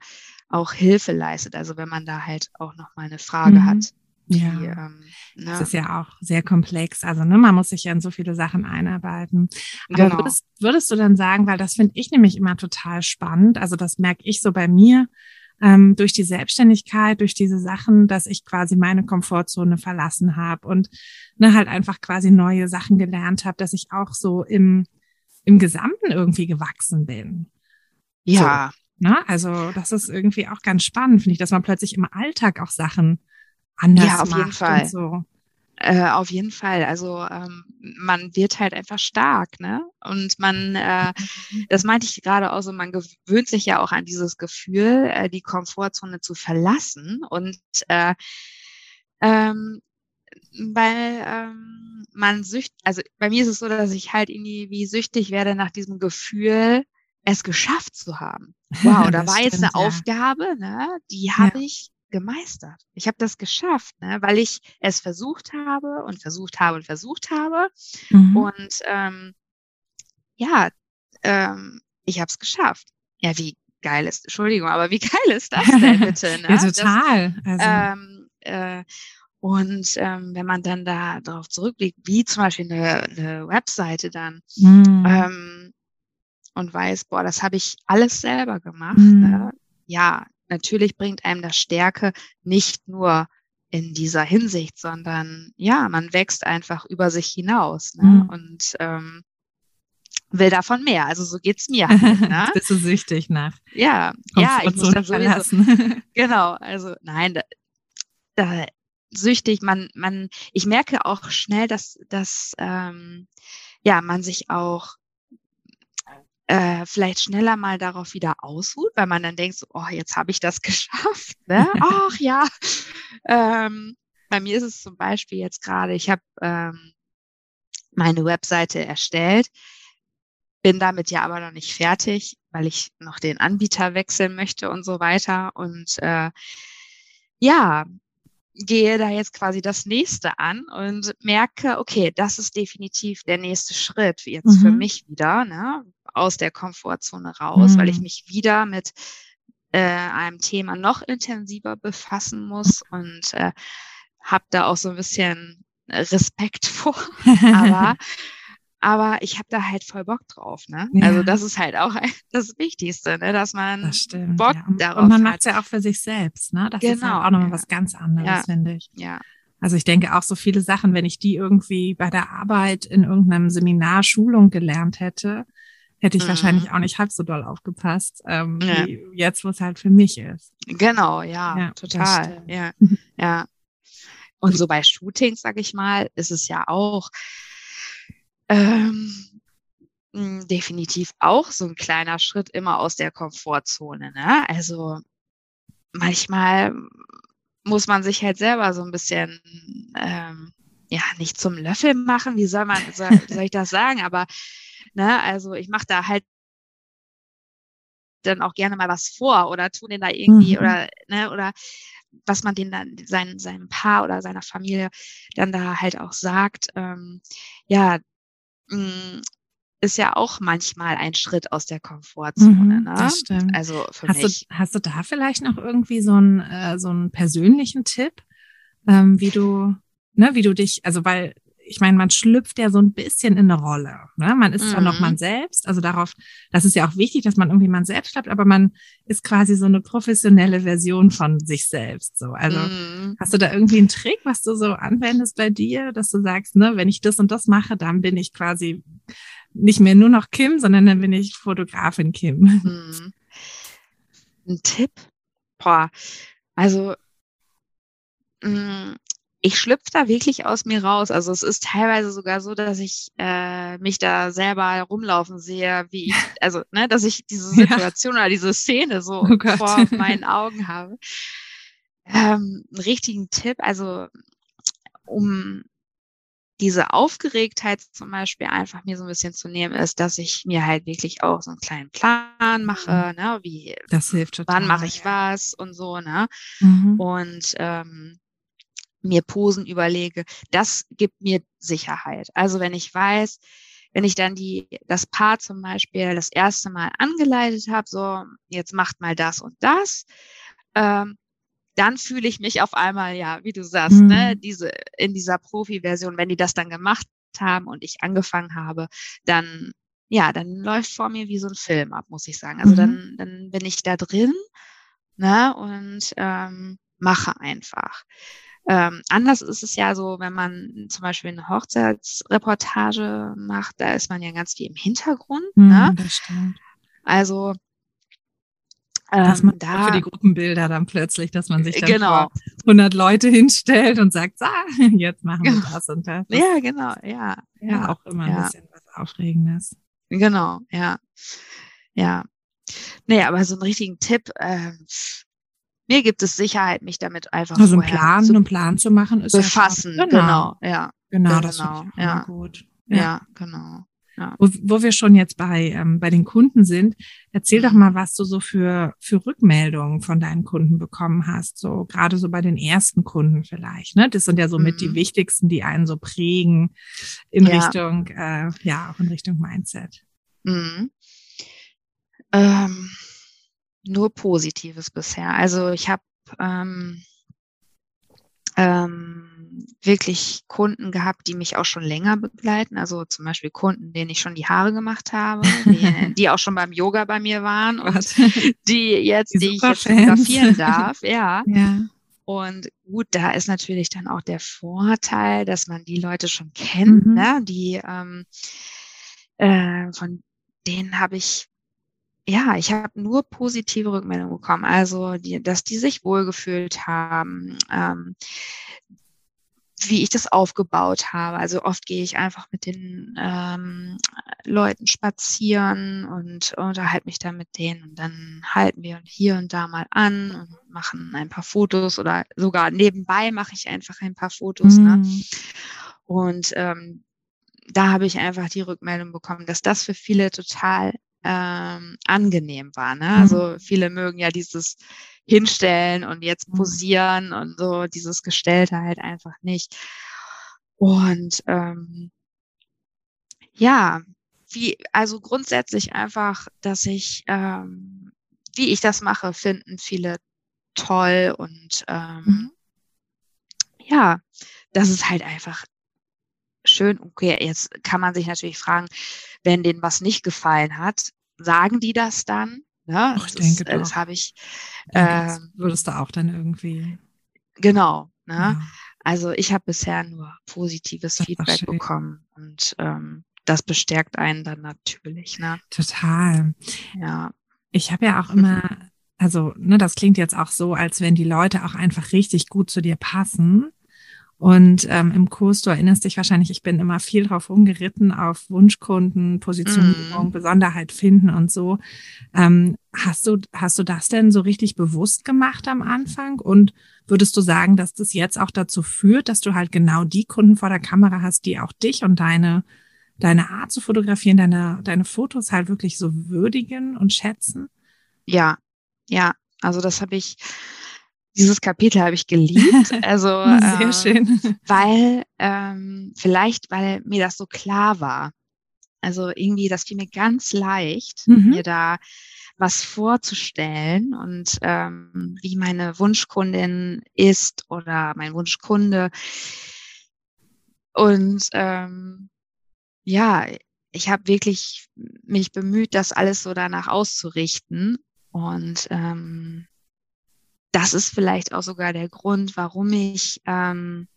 auch Hilfe leistet. Also wenn man da halt auch noch mal eine Frage mhm. hat. Die, ja, ähm, ne? das ist ja auch sehr komplex. Also ne, man muss sich ja in so viele Sachen einarbeiten. Aber genau. würdest, würdest du dann sagen, weil das finde ich nämlich immer total spannend. Also das merke ich so bei mir ähm, durch die Selbstständigkeit, durch diese Sachen, dass ich quasi meine Komfortzone verlassen habe und ne, halt einfach quasi neue Sachen gelernt habe, dass ich auch so im im Gesamten irgendwie gewachsen bin. Ja. So, ne? Also das ist irgendwie auch ganz spannend, finde ich, dass man plötzlich im Alltag auch Sachen anders Ja, auf macht jeden Fall. und so. Äh, auf jeden Fall. Also ähm, man wird halt einfach stark, ne? Und man, äh, [LAUGHS] das meinte ich gerade auch so, man gewöhnt sich ja auch an dieses Gefühl, äh, die Komfortzone zu verlassen. Und äh, ähm, weil ähm, man sücht, also bei mir ist es so, dass ich halt irgendwie wie süchtig werde nach diesem Gefühl, es geschafft zu haben. [LAUGHS] Wow, da Das war jetzt stimmt, eine ja. Aufgabe, ne? Die Ja. habe ich gemeistert. Ich habe das geschafft, ne? weil ich es versucht habe und versucht habe und versucht habe. Mhm. Und ähm, ja, ähm, ich habe es geschafft. Ja, wie geil ist, Entschuldigung, aber wie [LAUGHS] geil ist das denn bitte? [LAUGHS] Ne? ja, Das, total. also, ähm, äh, und ähm, wenn man dann da darauf zurückblickt, wie zum Beispiel eine, eine Webseite dann mm, ähm, und weiß, boah, das habe ich alles selber gemacht. Mhm. Ne? Ja, natürlich bringt einem das Stärke nicht nur in dieser Hinsicht, sondern ja, man wächst einfach über sich hinaus ne? Mhm. und ähm, will davon mehr. Also so geht's mir [LAUGHS] halt. Ne? bist du süchtig nach Ja, ja, ich muss dann verlassen. [LAUGHS] Genau, also nein, da, da süchtig, man, man, ich merke auch schnell, dass, dass ähm, ja, man sich auch äh, vielleicht schneller mal darauf wieder ausruht, weil man dann denkt, so, oh, jetzt habe ich das [LAUGHS] geschafft. Ne? [LAUGHS] Ach ja. Ähm, bei mir ist es zum Beispiel jetzt gerade, ich habe ähm, meine Webseite erstellt, bin damit ja aber noch nicht fertig, weil ich noch den Anbieter wechseln möchte und so weiter. Und äh, ja, gehe da jetzt quasi das nächste an und merke, okay, das ist definitiv der nächste Schritt jetzt für Mhm. mich wieder, ne, aus der Komfortzone raus, weil ich Mhm. mich wieder mit äh, einem Thema noch intensiver befassen muss und äh, habe da auch so ein bisschen Respekt [LAUGHS] vor. Aber aber ich habe da halt voll Bock drauf, ne? Also Ja. das ist halt auch das Wichtigste, ne? Dass man Das stimmt. Bock ja. Und, darauf und man hat. macht es ja auch für sich selbst, ne? Das ist Genau, halt auch nochmal ja. was ganz anderes, finde ich. ja, Also ich denke auch so viele Sachen, wenn ich die irgendwie bei der Arbeit in irgendeinem Seminar, Schulung gelernt hätte, hätte ich Mhm. wahrscheinlich auch nicht halb so doll aufgepasst, ähm, Ja. wie jetzt, wo es halt für mich ist. genau, ja, Ja, total, ja, [LAUGHS] ja. Und so bei Shootings, sag ich mal, ist es ja auch ähm, mh, definitiv auch so ein kleiner Schritt immer aus der Komfortzone, ne? Also manchmal muss man sich halt selber so ein bisschen ähm, ja nicht zum Löffel machen. Wie soll man soll, soll ich das sagen? Aber ne, also ich mache da halt dann auch gerne mal was vor oder tun den da irgendwie Mhm. oder ne oder was man den dann sein, seinem Paar oder seiner Familie dann da halt auch sagt. Ähm, ja, mh, ist ja auch manchmal ein Schritt aus der Komfortzone. Mhm, ne? das stimmt. Also für Hast du, mich. hast du da vielleicht noch irgendwie so einen, äh, so einen persönlichen Tipp, ähm, wie du, ne, wie du dich, also weil ich meine, man schlüpft ja so ein bisschen in eine Rolle. Ne? Man ist zwar noch Mhm. man selbst, also darauf, das ist ja auch wichtig, dass man irgendwie man selbst bleibt, aber man ist quasi so eine professionelle Version von sich selbst. So, also Mhm. hast du da irgendwie einen Trick, was du so anwendest bei dir, dass du sagst, ne, wenn ich das und das mache, dann bin ich quasi nicht mehr nur noch Kim, sondern dann bin ich Fotografin Kim. Mhm. Ein Tipp? Boah, also mh, ich schlüpfe da wirklich aus mir raus. Also es ist teilweise sogar so, dass ich äh, mich da selber rumlaufen sehe, wie ich, [LAUGHS] also ne, dass ich diese Ja. Situation oder diese Szene so Oh vor meinen Augen habe. Ähm, einen richtigen Tipp, also um diese Aufgeregtheit zum Beispiel einfach mir so ein bisschen zu nehmen, ist, dass ich mir halt wirklich auch so einen kleinen Plan mache, ne, wie, Das hilft total. wann mache ich was und so, ne, Mhm. und ähm, mir Posen überlege, das gibt mir Sicherheit. Also wenn ich weiß, wenn ich dann die, das Paar zum Beispiel das erste Mal angeleitet habe, so, jetzt macht mal das und das, ähm, dann fühle ich mich auf einmal, ja, wie du sagst, Mhm. ne, diese, in dieser Profi-Version, wenn die das dann gemacht haben und ich angefangen habe, dann, ja, dann läuft vor mir wie so ein Film ab, muss ich sagen. Also Mhm. dann, dann bin ich da drin, ne, und ähm, mache einfach. Ähm, anders ist es ja so, wenn man zum Beispiel eine Hochzeitsreportage macht, da ist man ja ganz viel im Hintergrund. Mhm, Ne? Das stimmt. Also dass man ähm, da, für die Gruppenbilder dann plötzlich, dass man sich dann genau. 100 Leute hinstellt und sagt, ah, [LAUGHS] jetzt machen wir genau. das und das. Ja, genau, ja. Ja, ja auch immer ja. ein bisschen was Aufregendes. Genau, ja. Ja. Nee, aber so einen richtigen Tipp, äh, mir gibt es Sicherheit, mich damit einfach also einen Plan, zu einen Plan zu machen, ist befassen. Ja genau. genau, ja. Genau, das genau, ja. gut. Ja, ja genau. Ja. Wo, wo wir schon jetzt bei, ähm, bei den Kunden sind, erzähl doch mal, was du so für, für Rückmeldungen von deinen Kunden bekommen hast. So gerade so bei den ersten Kunden vielleicht. Ne? Das sind ja so mhm. mit die mhm. wichtigsten, die einen so prägen in. Richtung, äh, ja, auch in Richtung Mindset. Mhm. Ähm, nur Positives bisher. Also ich habe ähm, ähm, wirklich Kunden gehabt, die mich auch schon länger begleiten. Also zum Beispiel Kunden, denen ich schon die Haare gemacht habe, die, die auch schon beim Yoga bei mir waren und die jetzt, die, die ich jetzt fotografieren darf. Ja. [LAUGHS] ja. Und gut, da ist natürlich dann auch der Vorteil, dass man die Leute schon kennt, mhm. ne? die ähm, äh, von denen habe ich ja, ich habe nur positive Rückmeldungen bekommen. Also, die, dass die sich wohlgefühlt haben, ähm, wie ich das aufgebaut habe. Also oft gehe ich einfach mit den ähm, Leuten spazieren und unterhalte mich dann mit denen und dann halten wir hier und da mal an und machen ein paar Fotos oder sogar nebenbei mache ich einfach ein paar Fotos. Ne? Mhm. Ne? Und ähm, da habe ich einfach die Rückmeldung bekommen, dass das für viele total ähm, angenehm war. Ne? Mhm. Also viele mögen ja dieses Hinstellen und jetzt mhm. posieren und so dieses Gestellte halt einfach nicht. Und ähm, ja, wie, also grundsätzlich einfach, dass ich, ähm, wie ich das mache, finden viele toll und ähm, mhm. ja, das ist halt einfach schön. Okay, jetzt kann man sich natürlich fragen, wenn denen was nicht gefallen hat, sagen die das dann? Ja, ne? Ach, ich das denke ist, äh, das habe ich. Äh, würdest du auch dann irgendwie. Genau. Ne? Ja. Also ich habe bisher nur positives Feedback bekommen und ähm, das bestärkt einen dann natürlich. Ne? Total. Ja. Ich habe ja auch immer, also ne, das klingt jetzt auch so, als wenn die Leute auch einfach richtig gut zu dir passen. Und ähm, im Kurs, du erinnerst dich wahrscheinlich, ich bin immer viel drauf umgeritten, auf Wunschkunden, Positionierung, mm. Besonderheit finden und so. Ähm, hast du, hast du das denn so richtig bewusst gemacht am Anfang? Und würdest du sagen, dass das jetzt auch dazu führt, dass du halt genau die Kunden vor der Kamera hast, die auch dich und deine, deine Art zu fotografieren, deine, deine Fotos halt wirklich so würdigen und schätzen? Ja, ja. Also das habe ich dieses Kapitel habe ich geliebt. [LAUGHS] Also sehr äh, schön. Weil ähm, vielleicht, weil mir das so klar war. Also irgendwie, das fiel mir ganz leicht, mhm. mir da was vorzustellen und ähm, wie meine Wunschkundin ist oder mein Wunschkunde. Und ähm, ja, ich habe wirklich mich bemüht, das alles so danach auszurichten. Und ähm, das ist vielleicht auch sogar der Grund, warum ich ähm,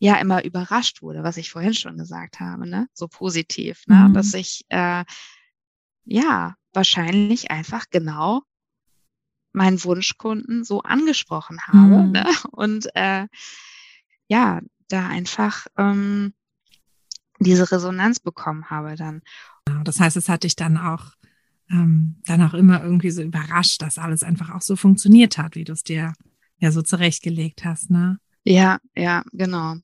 ja immer überrascht wurde, was ich vorhin schon gesagt habe, ne? So positiv, ne? Mhm. Dass ich äh, ja wahrscheinlich einfach genau meinen Wunschkunden so angesprochen habe mhm. ne? und äh, ja, da einfach ähm, diese Resonanz bekommen habe dann. Das heißt, es hat dich dann auch ähm, dann auch immer irgendwie so überrascht, dass alles einfach auch so funktioniert hat, wie du es dir ja so zurechtgelegt hast, ne? Ja, ja, genau.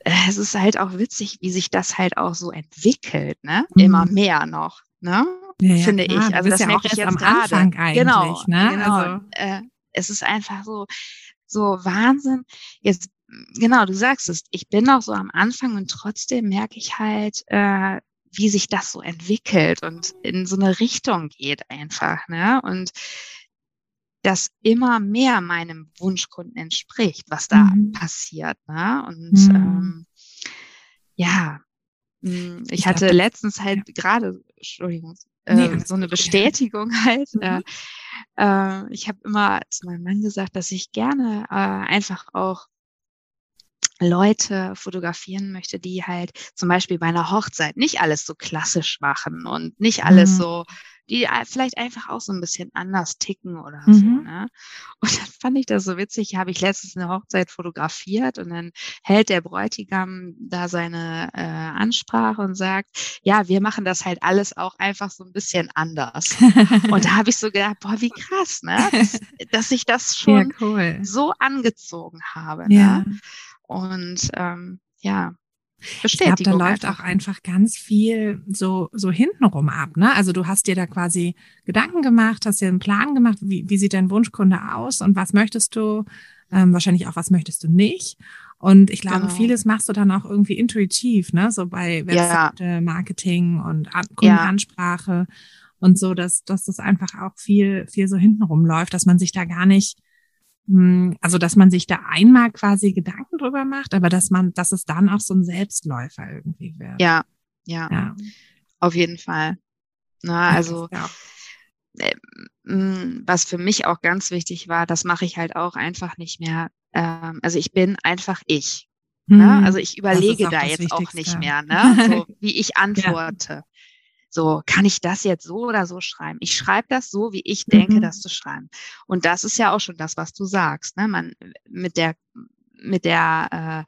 Äh, es ist halt auch witzig, wie sich das halt auch so entwickelt, ne? Mhm. Immer mehr noch, ne? Ja, ja, Finde klar. ich. Also das ja auch erst am grade. Anfang eigentlich, genau, ne? Genau. Also. Äh, es ist einfach so, so Wahnsinn. Jetzt, genau, du sagst es, ich bin noch so am Anfang und trotzdem merke ich halt, äh, wie sich das so entwickelt und in so eine Richtung geht einfach, ne? Und das immer mehr meinem Wunschkunden entspricht, was da mhm. passiert, ne? Und mhm. ähm, ja, hm, ich, hatte letztens halt ja. gerade, Entschuldigung, äh, nee, so eine Bestätigung [LAUGHS] ja. halt. Äh, mhm. Äh, ich habe immer zu meinem Mann gesagt, dass ich gerne äh, einfach auch Leute fotografieren möchte, die halt zum Beispiel bei einer Hochzeit nicht alles so klassisch machen und nicht alles mhm. so die vielleicht einfach auch so ein bisschen anders ticken oder Mhm. so. Ne? Und dann fand ich das so witzig, habe ich letztens eine Hochzeit fotografiert und dann hält der Bräutigam da seine äh, Ansprache und sagt, ja, wir machen das halt alles auch einfach so ein bisschen anders. Und da habe ich so gedacht, boah, wie krass, ne? Dass, [LAUGHS] dass ich das ja, schon cool. so angezogen habe. Ja. Ne? Und ähm, ja, Ich glaube, Bestätigung. da läuft auch einfach ganz viel so, so hintenrum ab. Ne? Also du hast dir da quasi Gedanken gemacht, hast dir einen Plan gemacht, wie, wie sieht dein Wunschkunde aus und was möchtest du, ähm, wahrscheinlich auch, was möchtest du nicht. Und ich glaube, Genau. vieles machst du dann auch irgendwie intuitiv, ne? So bei Webseite, Marketing und An Kundenansprache und so, dass, dass das einfach auch viel, viel so hintenrum läuft, dass man sich da gar nicht also dass man sich da einmal quasi Gedanken drüber macht, aber dass man, dass es dann auch so ein Selbstläufer irgendwie wird. Ja, ja, ja. auf jeden Fall. Na, also Ja. Mm, was für mich auch ganz wichtig war, das mache ich halt auch einfach nicht mehr. Ähm, also ich bin einfach ich. Ne? Hm. Also ich überlege da jetzt auch nicht mehr, ne? [LAUGHS] so wie ich antworte. So, kann ich das jetzt so oder so schreiben? Ich schreibe das so, wie ich denke, Mhm. das zu schreiben. Und das ist ja auch schon das, was du sagst. Ne? Man mit der mit der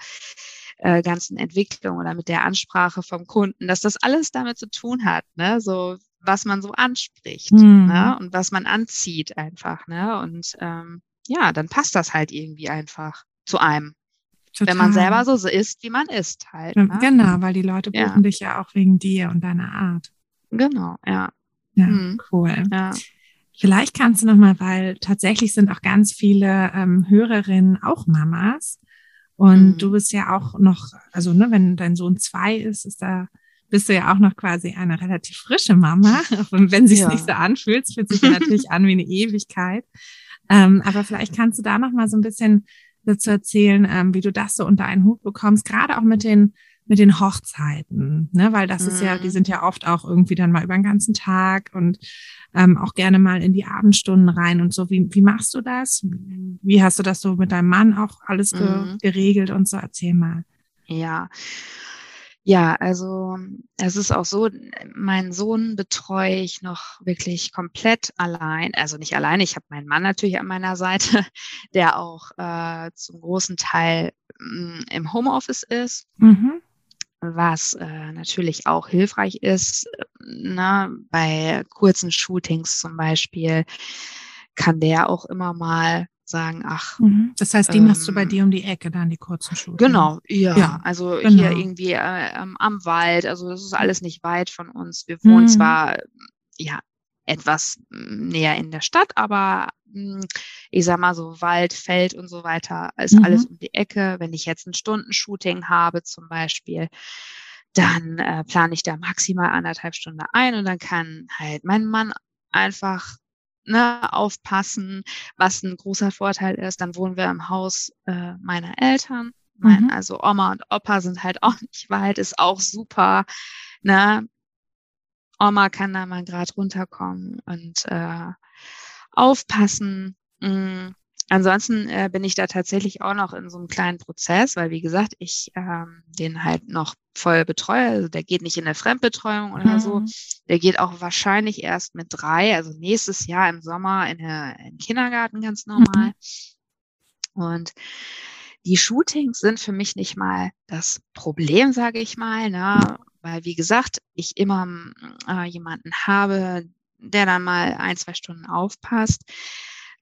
äh, äh, ganzen Entwicklung oder mit der Ansprache vom Kunden, dass das alles damit zu tun hat, ne? So was man so anspricht Mhm. ne? und was man anzieht einfach, ne? Und ähm, ja, dann passt das halt irgendwie einfach zu einem, wenn man Total. selber so ist, wie man ist halt. Ne? Genau, weil die Leute buchen Ja. dich ja auch wegen dir und deiner Art. Genau, ja, Ja, Mhm. cool. ja. Vielleicht kannst du noch mal, weil tatsächlich sind auch ganz viele ähm, Hörerinnen auch Mamas und Mhm. du bist ja auch noch, also ne, wenn dein Sohn zwei ist, ist da bist du ja auch noch quasi eine relativ frische Mama, [LAUGHS] auch wenn, sich Ja. nicht so anfühlt, fühlt sich natürlich an wie eine Ewigkeit. Ähm, aber vielleicht kannst du da noch mal so ein bisschen dazu erzählen, ähm, wie du das so unter einen Hut bekommst, gerade auch mit den mit den Hochzeiten, ne, weil das ist ja, die Mhm. sind ja oft auch irgendwie dann mal über den ganzen Tag und ähm, auch gerne mal in die Abendstunden rein und so. Wie, wie machst du das? Wie hast du das so mit deinem Mann auch alles ge Mhm. geregelt und so? Erzähl mal. Ja. Ja, also es ist auch so, meinen Sohn betreue ich noch wirklich komplett allein. Also nicht alleine, ich habe meinen Mann natürlich an meiner Seite, [LAUGHS] der auch äh, zum großen Teil mh, im Homeoffice ist, Mhm. Was äh, natürlich auch hilfreich ist. Ne? Bei kurzen Shootings zum Beispiel kann der auch immer mal sagen, ach, Mhm. Das heißt, die machst du bei Ähm, dir um die Ecke, dann die kurzen Schuhe. Genau, ja. Ja, also genau. hier irgendwie äh, ähm, am Wald. Also das ist alles nicht weit von uns. Wir wohnen Mhm. zwar ja etwas mm, näher in der Stadt, aber mh, ich sag mal so Wald, Feld und so weiter ist Mhm. alles um die Ecke. Wenn ich jetzt ein Stundenshooting habe zum Beispiel, dann äh, plane ich da maximal anderthalb Stunden ein und dann kann halt mein Mann einfach ne, aufpassen, was ein großer Vorteil ist. Dann wohnen wir im Haus äh, meiner Eltern. Mein, Mhm. Also Oma und Opa sind halt auch nicht weit, ist auch super. Ne? Oma kann da mal gerade runterkommen und äh, aufpassen. Mm. Ansonsten äh, bin ich da tatsächlich auch noch in so einem kleinen Prozess, weil wie gesagt, ich ähm, den halt noch voll betreue. Also der geht nicht in der Fremdbetreuung oder so. Mhm. Der geht auch wahrscheinlich erst mit drei, also nächstes Jahr im Sommer in, der, in den Kindergarten ganz normal. Und die Shootings sind für mich nicht mal das Problem, sage ich mal, ne? Weil wie gesagt, ich immer äh, jemanden habe, der dann mal ein, zwei Stunden aufpasst.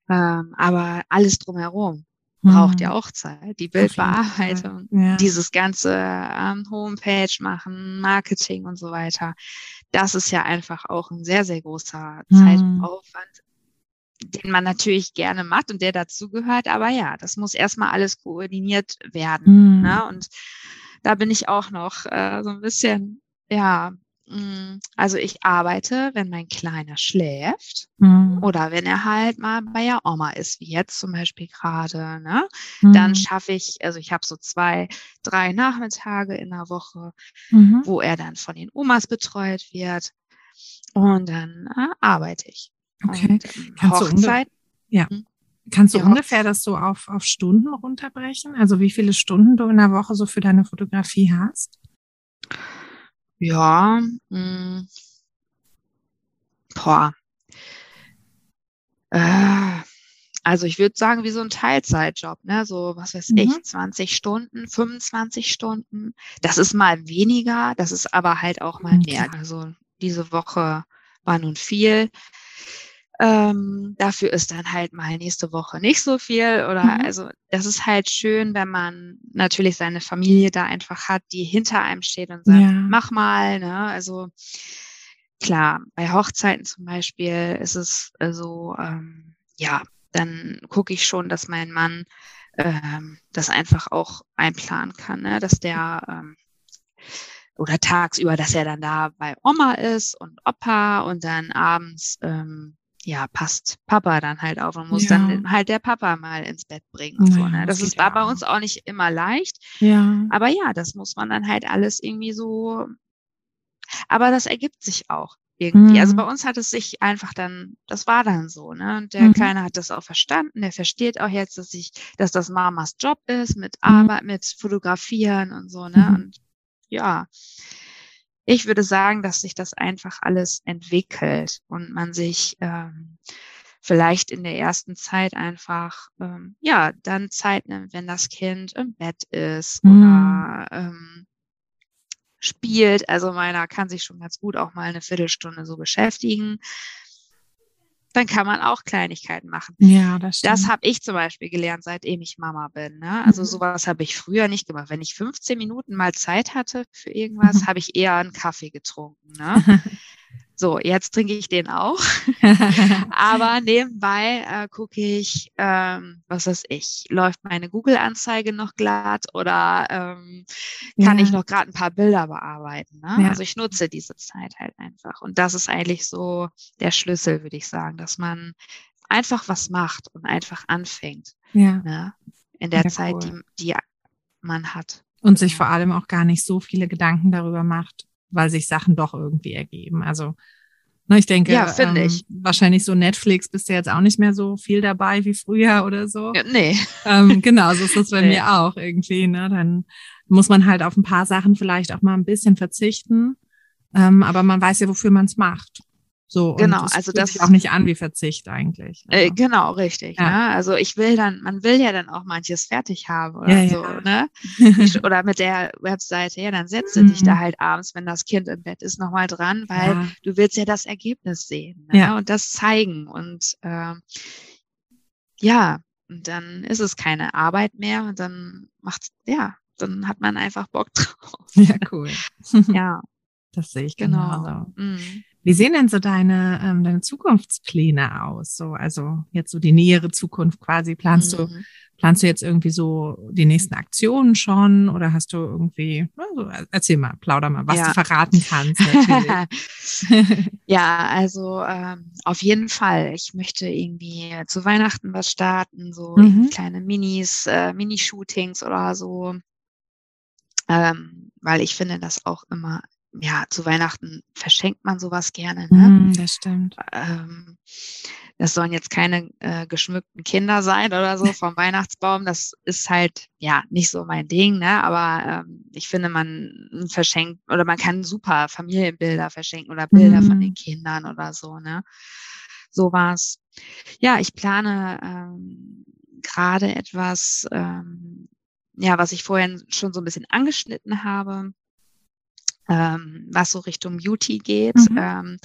Ähm, aber alles drumherum braucht ja Mhm. auch Zeit. Die. Bildbearbeitung, Ja. dieses ganze ähm, Homepage machen, Marketing und so weiter. Das ist ja einfach auch ein sehr, sehr großer Mhm. Zeitaufwand, den man natürlich gerne macht und der dazugehört. Aber ja, das muss erstmal alles koordiniert werden. Mhm. Ne? Und da bin ich auch noch äh, so ein bisschen, ja, mh, also ich arbeite, wenn mein Kleiner schläft Mhm. oder wenn er halt mal bei der Oma ist, wie jetzt zum Beispiel gerade, ne? Mhm. Dann schaffe ich, also ich habe so zwei, drei Nachmittage in der Woche, Mhm. wo er dann von den Omas betreut wird. Und dann äh, arbeite ich. Okay. Und ähm, Kannst du unge- Hochzeit, Kannst du Ja. ungefähr das so auf, auf Stunden runterbrechen? Also wie viele Stunden du in der Woche so für deine Fotografie hast? ja, mh, boah, äh, also ich würde sagen, wie so ein Teilzeitjob, ne? So, was weiß mhm. ich, 20 Stunden, 25 Stunden. Das ist mal weniger, das ist aber halt auch mal mehr. Also diese Woche war nun viel. Ähm, dafür ist dann halt mal nächste Woche nicht so viel. Oder mhm. also das ist halt schön, wenn man natürlich seine Familie da einfach hat, die hinter einem steht und sagt, ja. mach mal, ne? Also klar, bei Hochzeiten zum Beispiel ist es so, also, ähm, ja, dann gucke ich schon, dass mein Mann ähm, das einfach auch einplanen kann, ne? dass der ähm, oder tagsüber, dass er dann da bei Oma ist und Opa und dann abends ähm, ja, passt Papa dann halt auf und muss ja. dann halt der Papa mal ins Bett bringen. Und so, ne? Das, das ist, war bei uns auch nicht immer leicht. Ja. Aber ja, das muss man dann halt alles irgendwie so. Aber das ergibt sich auch irgendwie. Also mhm. Also bei uns hat es sich einfach dann, das war dann so, ne? Und der mhm. Kleine hat das auch verstanden. Der versteht auch jetzt, dass ich, dass das Mamas Job ist, mit mhm. Arbeit, mit Fotografieren und so, ne? Mhm. Und ja, ich würde sagen, dass sich das einfach alles entwickelt und man sich ähm, vielleicht in der ersten Zeit einfach, ähm, ja, dann Zeit nimmt, wenn das Kind im Bett ist mhm. oder ähm, spielt. Also meiner kann sich schon ganz gut auch mal eine Viertelstunde so beschäftigen. Dann kann man auch Kleinigkeiten machen. Ja, das stimmt. Das habe ich zum Beispiel gelernt, seitdem ich Mama bin. Ne? Also mhm. sowas habe ich früher nicht gemacht. Wenn ich 15 Minuten mal Zeit hatte für irgendwas, mhm. habe ich eher einen Kaffee getrunken. Ne? [LAUGHS] So, jetzt trinke ich den auch. [LAUGHS] Aber nebenbei äh, gucke ich, ähm, was weiß ich, läuft meine Google-Anzeige noch glatt oder ähm, kann ja. ich noch gerade ein paar Bilder bearbeiten. Ne? Ja. Also ich nutze diese Zeit halt einfach. Und das ist eigentlich so der Schlüssel, würde ich sagen, dass man einfach was macht und einfach anfängt. Ja. Ne? In der ja, Zeit, cool. die, die man hat. Und sich vor allem auch gar nicht so viele Gedanken darüber macht, weil sich Sachen doch irgendwie ergeben. Also ne, ich denke, ja, ähm, ich. wahrscheinlich so Netflix bist du jetzt auch nicht mehr so viel dabei wie früher oder so. Ja, nee. Ähm, genau, so ist das bei [LAUGHS] nee. mir auch irgendwie. Ne? Dann muss man halt auf ein paar Sachen vielleicht auch mal ein bisschen verzichten. Ähm, aber man weiß ja, wofür man es macht. So, genau, das also das auch nicht an wie Verzicht eigentlich. Äh, also. genau, richtig. Ja. Ne? Also ich will dann, man will ja dann auch manches fertig haben oder ja, so, ja. ne? [LAUGHS] oder mit der Webseite, ja, dann setze mhm. dich da halt abends, wenn das Kind im Bett ist, nochmal dran, weil du willst ja das Ergebnis sehen ne? ja. und das zeigen und äh, ja, und dann ist es keine Arbeit mehr und dann macht, ja, dann hat man einfach Bock [LAUGHS] drauf. Ja, cool. ja. Das sehe ich genau. genau. Mhm. Wie sehen denn so deine, ähm, deine Zukunftspläne aus? So, also jetzt so die nähere Zukunft quasi. Planst mhm. du, planst du jetzt irgendwie so die nächsten Aktionen schon oder hast du irgendwie, also erzähl mal, plauder mal, was ja. du verraten kannst. [LAUGHS] ja, also ähm, auf jeden Fall. Ich möchte irgendwie zu Weihnachten was starten, so mhm. kleine Minis, äh, Minishootings oder so. Ähm, weil ich finde das auch immer ja, zu Weihnachten verschenkt man sowas gerne. Ne? Mm, das stimmt. Ähm, das sollen jetzt keine äh, geschmückten Kinder sein oder so [LAUGHS] vom Weihnachtsbaum. Das ist halt ja nicht so mein Ding, ne? Aber ähm, ich finde, man verschenkt oder man kann super Familienbilder verschenken oder Bilder mm. von den Kindern oder so, ne? So war's. Ja, ich plane ähm, gerade etwas, ähm, ja, was ich vorhin schon so ein bisschen angeschnitten habe ähm, was so Richtung Beauty geht. Mhm. Ähm,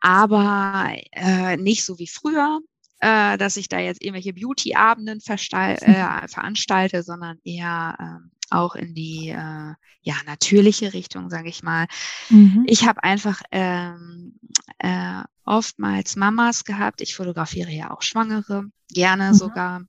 aber äh, nicht so wie früher, äh, dass ich da jetzt irgendwelche Beauty-Abenden äh, veranstalte, sondern eher äh, auch in die äh, ja natürliche Richtung, sage ich mal. Mhm. Ich habe einfach ähm, äh, oftmals Mamas gehabt. Ich fotografiere ja auch Schwangere, gerne mhm. sogar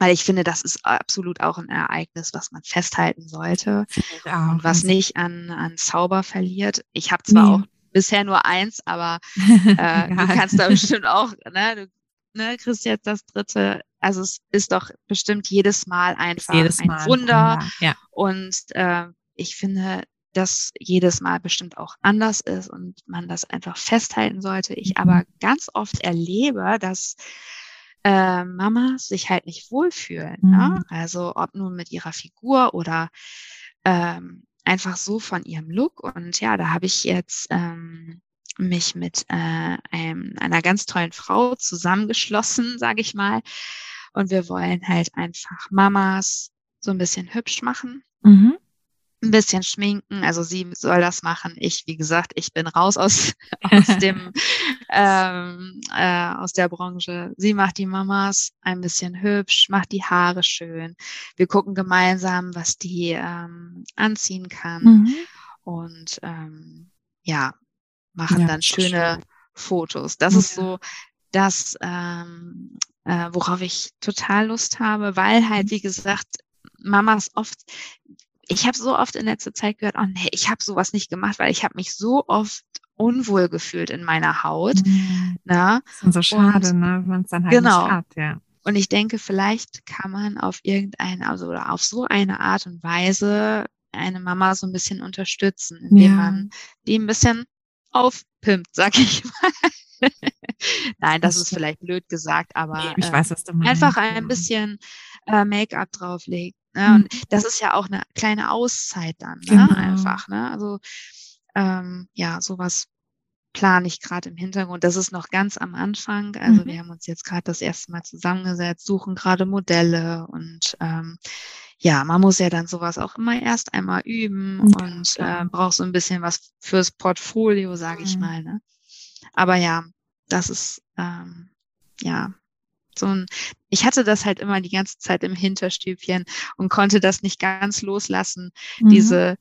weil ich finde, das ist absolut auch ein Ereignis, was man festhalten sollte ja, und was nicht an, an Zauber verliert. Ich habe zwar nee. auch bisher nur eins, aber [LAUGHS] äh, du kannst da [LAUGHS] bestimmt auch, ne, du ne, kriegst jetzt das dritte. Also es ist doch bestimmt jedes Mal einfach jedes Mal ein Wunder. Ja. Und äh, ich finde, dass jedes Mal bestimmt auch anders ist und man das einfach festhalten sollte. Ich mhm. aber ganz oft erlebe, dass äh, Mamas sich halt nicht wohlfühlen. Ne? Mhm. Ne? Also ob nun mit ihrer Figur oder ähm, einfach so von ihrem Look. Und ja, da habe ich jetzt ähm, mich mit äh, einem, einer ganz tollen Frau zusammengeschlossen, sage ich mal. Und wir wollen halt einfach Mamas so ein bisschen hübsch machen. Mhm ein bisschen schminken. Also sie soll das machen. Ich, wie gesagt, ich bin raus aus, [LAUGHS] aus dem [LAUGHS] ähm, äh, aus der Branche. Sie macht die Mamas ein bisschen hübsch, macht die Haare schön. Wir gucken gemeinsam, was die ähm, anziehen kann. Mhm. Und ähm, ja, machen ja, dann schöne schön. Fotos. Das ja. ist so das, ähm, äh, worauf ich total Lust habe, weil halt, mhm. wie gesagt, Mamas oft ich habe so oft in letzter Zeit gehört, oh nee, ich habe sowas nicht gemacht, weil ich habe mich so oft unwohl gefühlt in meiner Haut. Mhm. Ne? Das ist so schade, und, ne? wenn man es dann halt genau. nicht hat, ja. Und ich denke, vielleicht kann man auf irgendeine, also oder auf so eine Art und Weise eine Mama so ein bisschen unterstützen, indem ja. man die ein bisschen aufpimpt, [LAUGHS] sag ich mal. Nein, das, das ist vielleicht blöd gesagt, aber nee, ich weiß, was du meinst. einfach ein bisschen äh, Make-up drauflegt, Ne? Mhm. Und das ist ja auch eine kleine Auszeit dann, ne? Genau. einfach. Ne? Also ähm, ja, sowas plane ich gerade im Hintergrund. Das ist noch ganz am Anfang. Also mhm. wir haben uns jetzt gerade das erste Mal zusammengesetzt, suchen gerade Modelle und ähm, ja, man muss ja dann sowas auch immer erst einmal üben ja, und äh, braucht so ein bisschen was fürs Portfolio, sage ich mhm. mal. Ne? Aber ja, das ist ähm, ja so ein, ich hatte das halt immer die ganze Zeit im Hinterstübchen und konnte das nicht ganz loslassen, mhm. diese,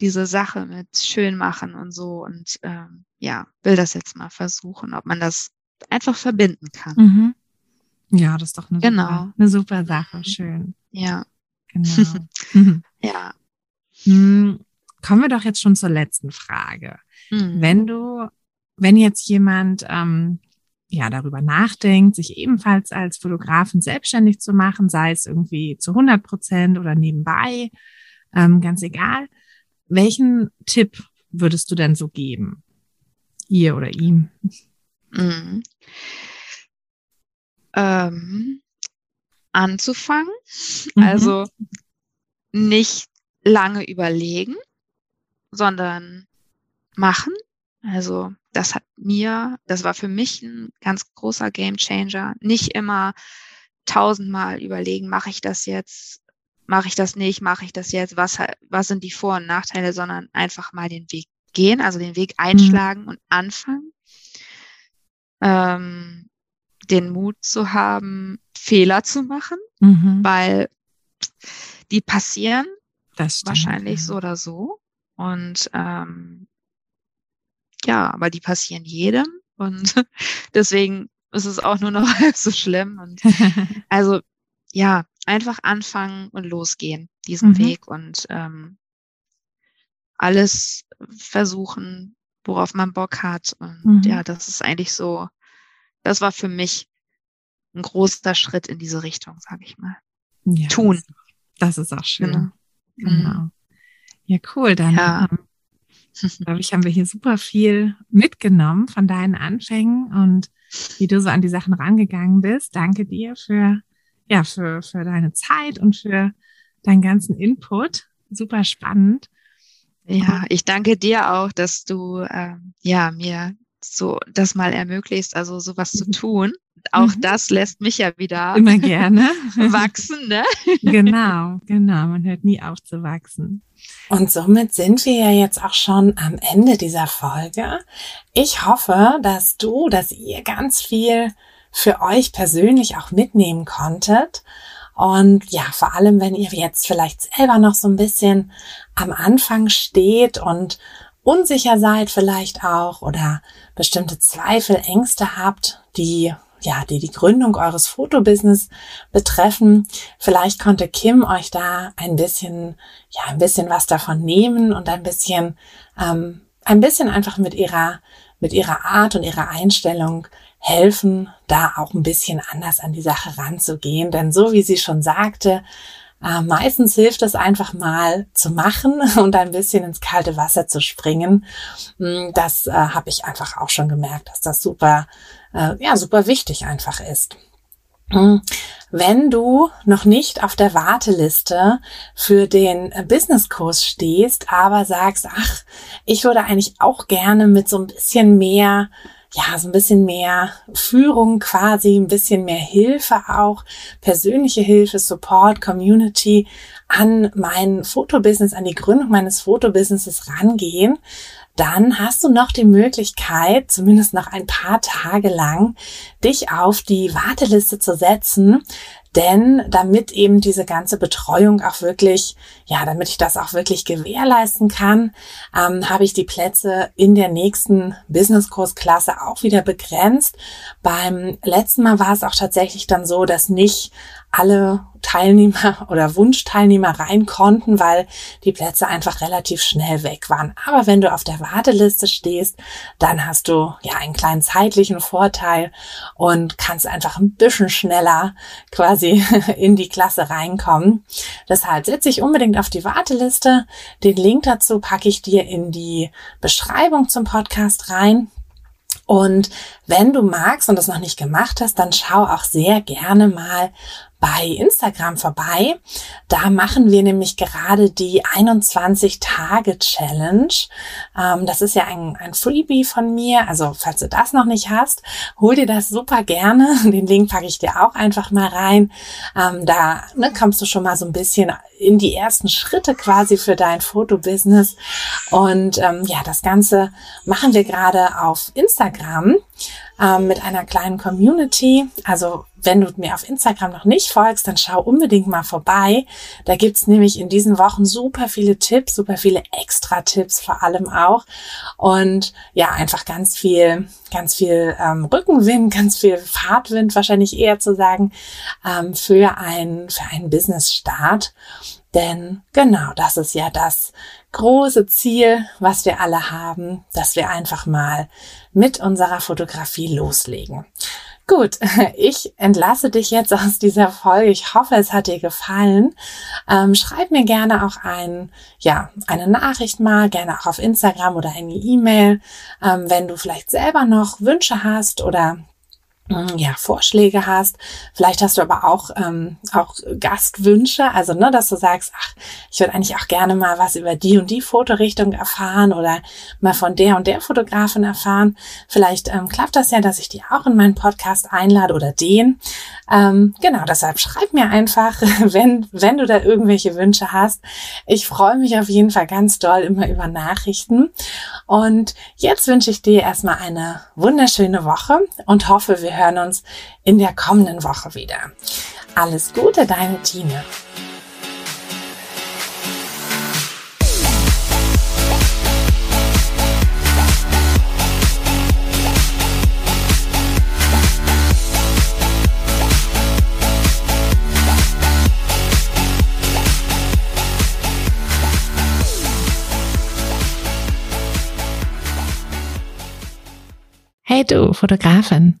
diese Sache mit schön machen und so. Und ähm, ja, will das jetzt mal versuchen, ob man das einfach verbinden kann. Mhm. Ja, das ist doch eine, genau. super, eine super Sache. Mhm. Schön. Ja. Genau. [LAUGHS] ja. Hm, kommen wir doch jetzt schon zur letzten Frage. Mhm. Wenn du, wenn jetzt jemand ähm, ja darüber nachdenkt, sich ebenfalls als Fotografen selbstständig zu machen, sei es irgendwie zu 100 Prozent oder nebenbei, ähm, ganz egal. Welchen Tipp würdest du denn so geben? Ihr oder ihm? Mhm. Ähm, anzufangen, mhm. also nicht lange überlegen, sondern machen. Also das hat mir, das war für mich ein ganz großer Game Changer. Nicht immer tausendmal überlegen, mache ich das jetzt, mache ich das nicht, mache ich das jetzt, was, was sind die Vor- und Nachteile, sondern einfach mal den Weg gehen, also den Weg einschlagen mhm. und anfangen. Ähm, den Mut zu haben, Fehler zu machen, mhm. weil die passieren wahrscheinlich so oder so. Und ähm, ja, aber die passieren jedem und [LAUGHS] deswegen ist es auch nur noch [LAUGHS] halb so schlimm. Und [LAUGHS] also ja, einfach anfangen und losgehen, diesen mhm. Weg und ähm, alles versuchen, worauf man Bock hat. Und mhm. ja, das ist eigentlich so, das war für mich ein großer Schritt in diese Richtung, sage ich mal. Ja, Tun. Das ist auch schön. Genau. genau. Mhm. Ja, cool. Dann ja. Ähm, glaube ich, haben wir hier super viel mitgenommen von deinen Anfängen und wie du so an die Sachen rangegangen bist. Danke dir für, ja, für, für deine Zeit und für deinen ganzen Input. Super spannend. Ja, ich danke dir auch, dass du äh, ja mir so das mal ermöglicht, also sowas zu tun. Auch mhm. das lässt mich ja wieder immer gerne wachsen, ne? genau, genau. Man hört nie auf zu wachsen. Und somit sind wir ja jetzt auch schon am Ende dieser Folge. Ich hoffe, dass du, dass ihr ganz viel für euch persönlich auch mitnehmen konntet. Und ja, vor allem, wenn ihr jetzt vielleicht selber noch so ein bisschen am Anfang steht und unsicher seid vielleicht auch oder bestimmte Zweifel, Ängste habt, die ja, die die Gründung eures Fotobusiness betreffen. Vielleicht konnte Kim euch da ein bisschen, ja, ein bisschen was davon nehmen und ein bisschen, ähm, ein bisschen einfach mit ihrer, mit ihrer Art und ihrer Einstellung helfen, da auch ein bisschen anders an die Sache ranzugehen. Denn so wie sie schon sagte, äh, meistens hilft es einfach mal zu machen [LAUGHS] und ein bisschen ins kalte Wasser zu springen. Mm, das äh, habe ich einfach auch schon gemerkt, dass das super, äh, ja, super wichtig einfach ist. hm, wenn du noch nicht auf der Warteliste für den Businesskurs stehst, aber sagst, ach, ich würde eigentlich auch gerne mit so ein bisschen mehr ja, so ein bisschen mehr Führung quasi, ein bisschen mehr Hilfe auch, persönliche Hilfe, Support, Community an mein Fotobusiness, an die Gründung meines Fotobusinesses rangehen, dann hast du noch die Möglichkeit, zumindest noch ein paar Tage lang, dich auf die Warteliste zu setzen. Denn damit eben diese ganze Betreuung auch wirklich, ja, damit ich das auch wirklich gewährleisten kann, ähm, habe ich die Plätze in der nächsten Business-Kursklasse auch wieder begrenzt. Beim letzten Mal war es auch tatsächlich dann so, dass nicht alle Teilnehmer [LAUGHS] oder Wunschteilnehmer rein konnten, weil die Plätze einfach relativ schnell weg waren. Aber wenn du auf der Warteliste stehst, dann hast du ja einen kleinen zeitlichen Vorteil und kannst einfach ein bisschen schneller [LAUGHS] quasi [LAUGHS] in die Klasse reinkommen. Deshalb setze ich unbedingt auf die Warteliste. Den Link dazu packe ich dir in die Beschreibung zum Podcast rein. Und wenn du magst und das noch nicht gemacht hast, dann schau auch sehr gerne mal bei Instagram vorbei. Da machen wir nämlich gerade die 21 Tage Challenge. Ähm, das ist ja ein, ein Freebie von mir. Also falls du das noch nicht hast, hol dir das super gerne. [LAUGHS] Den Link packe ich dir auch einfach mal rein. Ähm, da ne, kommst du schon mal so ein bisschen in die ersten Schritte quasi für dein Fotobusiness. Und ähm, ja, das Ganze machen wir gerade auf Instagram ähm, mit einer kleinen Community. Also wenn du mir auf Instagram noch nicht folgst, dann schau unbedingt mal vorbei. Da gibt's nämlich in diesen Wochen super viele Tipps, super viele Extra-Tipps vor allem auch. Und ja, einfach ganz viel, ganz viel ähm, Rückenwind, [LAUGHS] ganz viel Fahrtwind, wahrscheinlich eher zu sagen, ähm, für, ein, für einen Business-Start. Denn genau, das ist ja das große Ziel, was wir alle haben, dass wir einfach mal mit unserer Fotografie loslegen. Gut, [LAUGHS] ich entlasse dich jetzt aus dieser Folge. Ich hoffe, es hat dir gefallen. Ähm, schreib mir gerne auch ein, ja, eine Nachricht mal, gerne auch auf Instagram oder eine E-Mail, ähm, wenn du vielleicht selber noch Wünsche hast oder ja, Vorschläge hast. Vielleicht hast du aber auch, ähm, auch Gastwünsche, also ne, dass du sagst, ach, ich würde eigentlich auch gerne mal was über die und die Fotorichtung erfahren oder mal von der und der Fotografin erfahren. Vielleicht ähm, klappt das ja, dass ich die auch in meinen Podcast einlade oder den. Ähm, genau, deshalb schreib mir einfach, [LAUGHS] wenn, wenn du da irgendwelche Wünsche hast. Ich freue mich auf jeden Fall ganz doll immer über Nachrichten. Und jetzt wünsche ich dir erstmal eine wunderschöne Woche und hoffe, hören uns in der kommenden Woche wieder. Alles Gute, deine Tine. Hey du, Fotografin,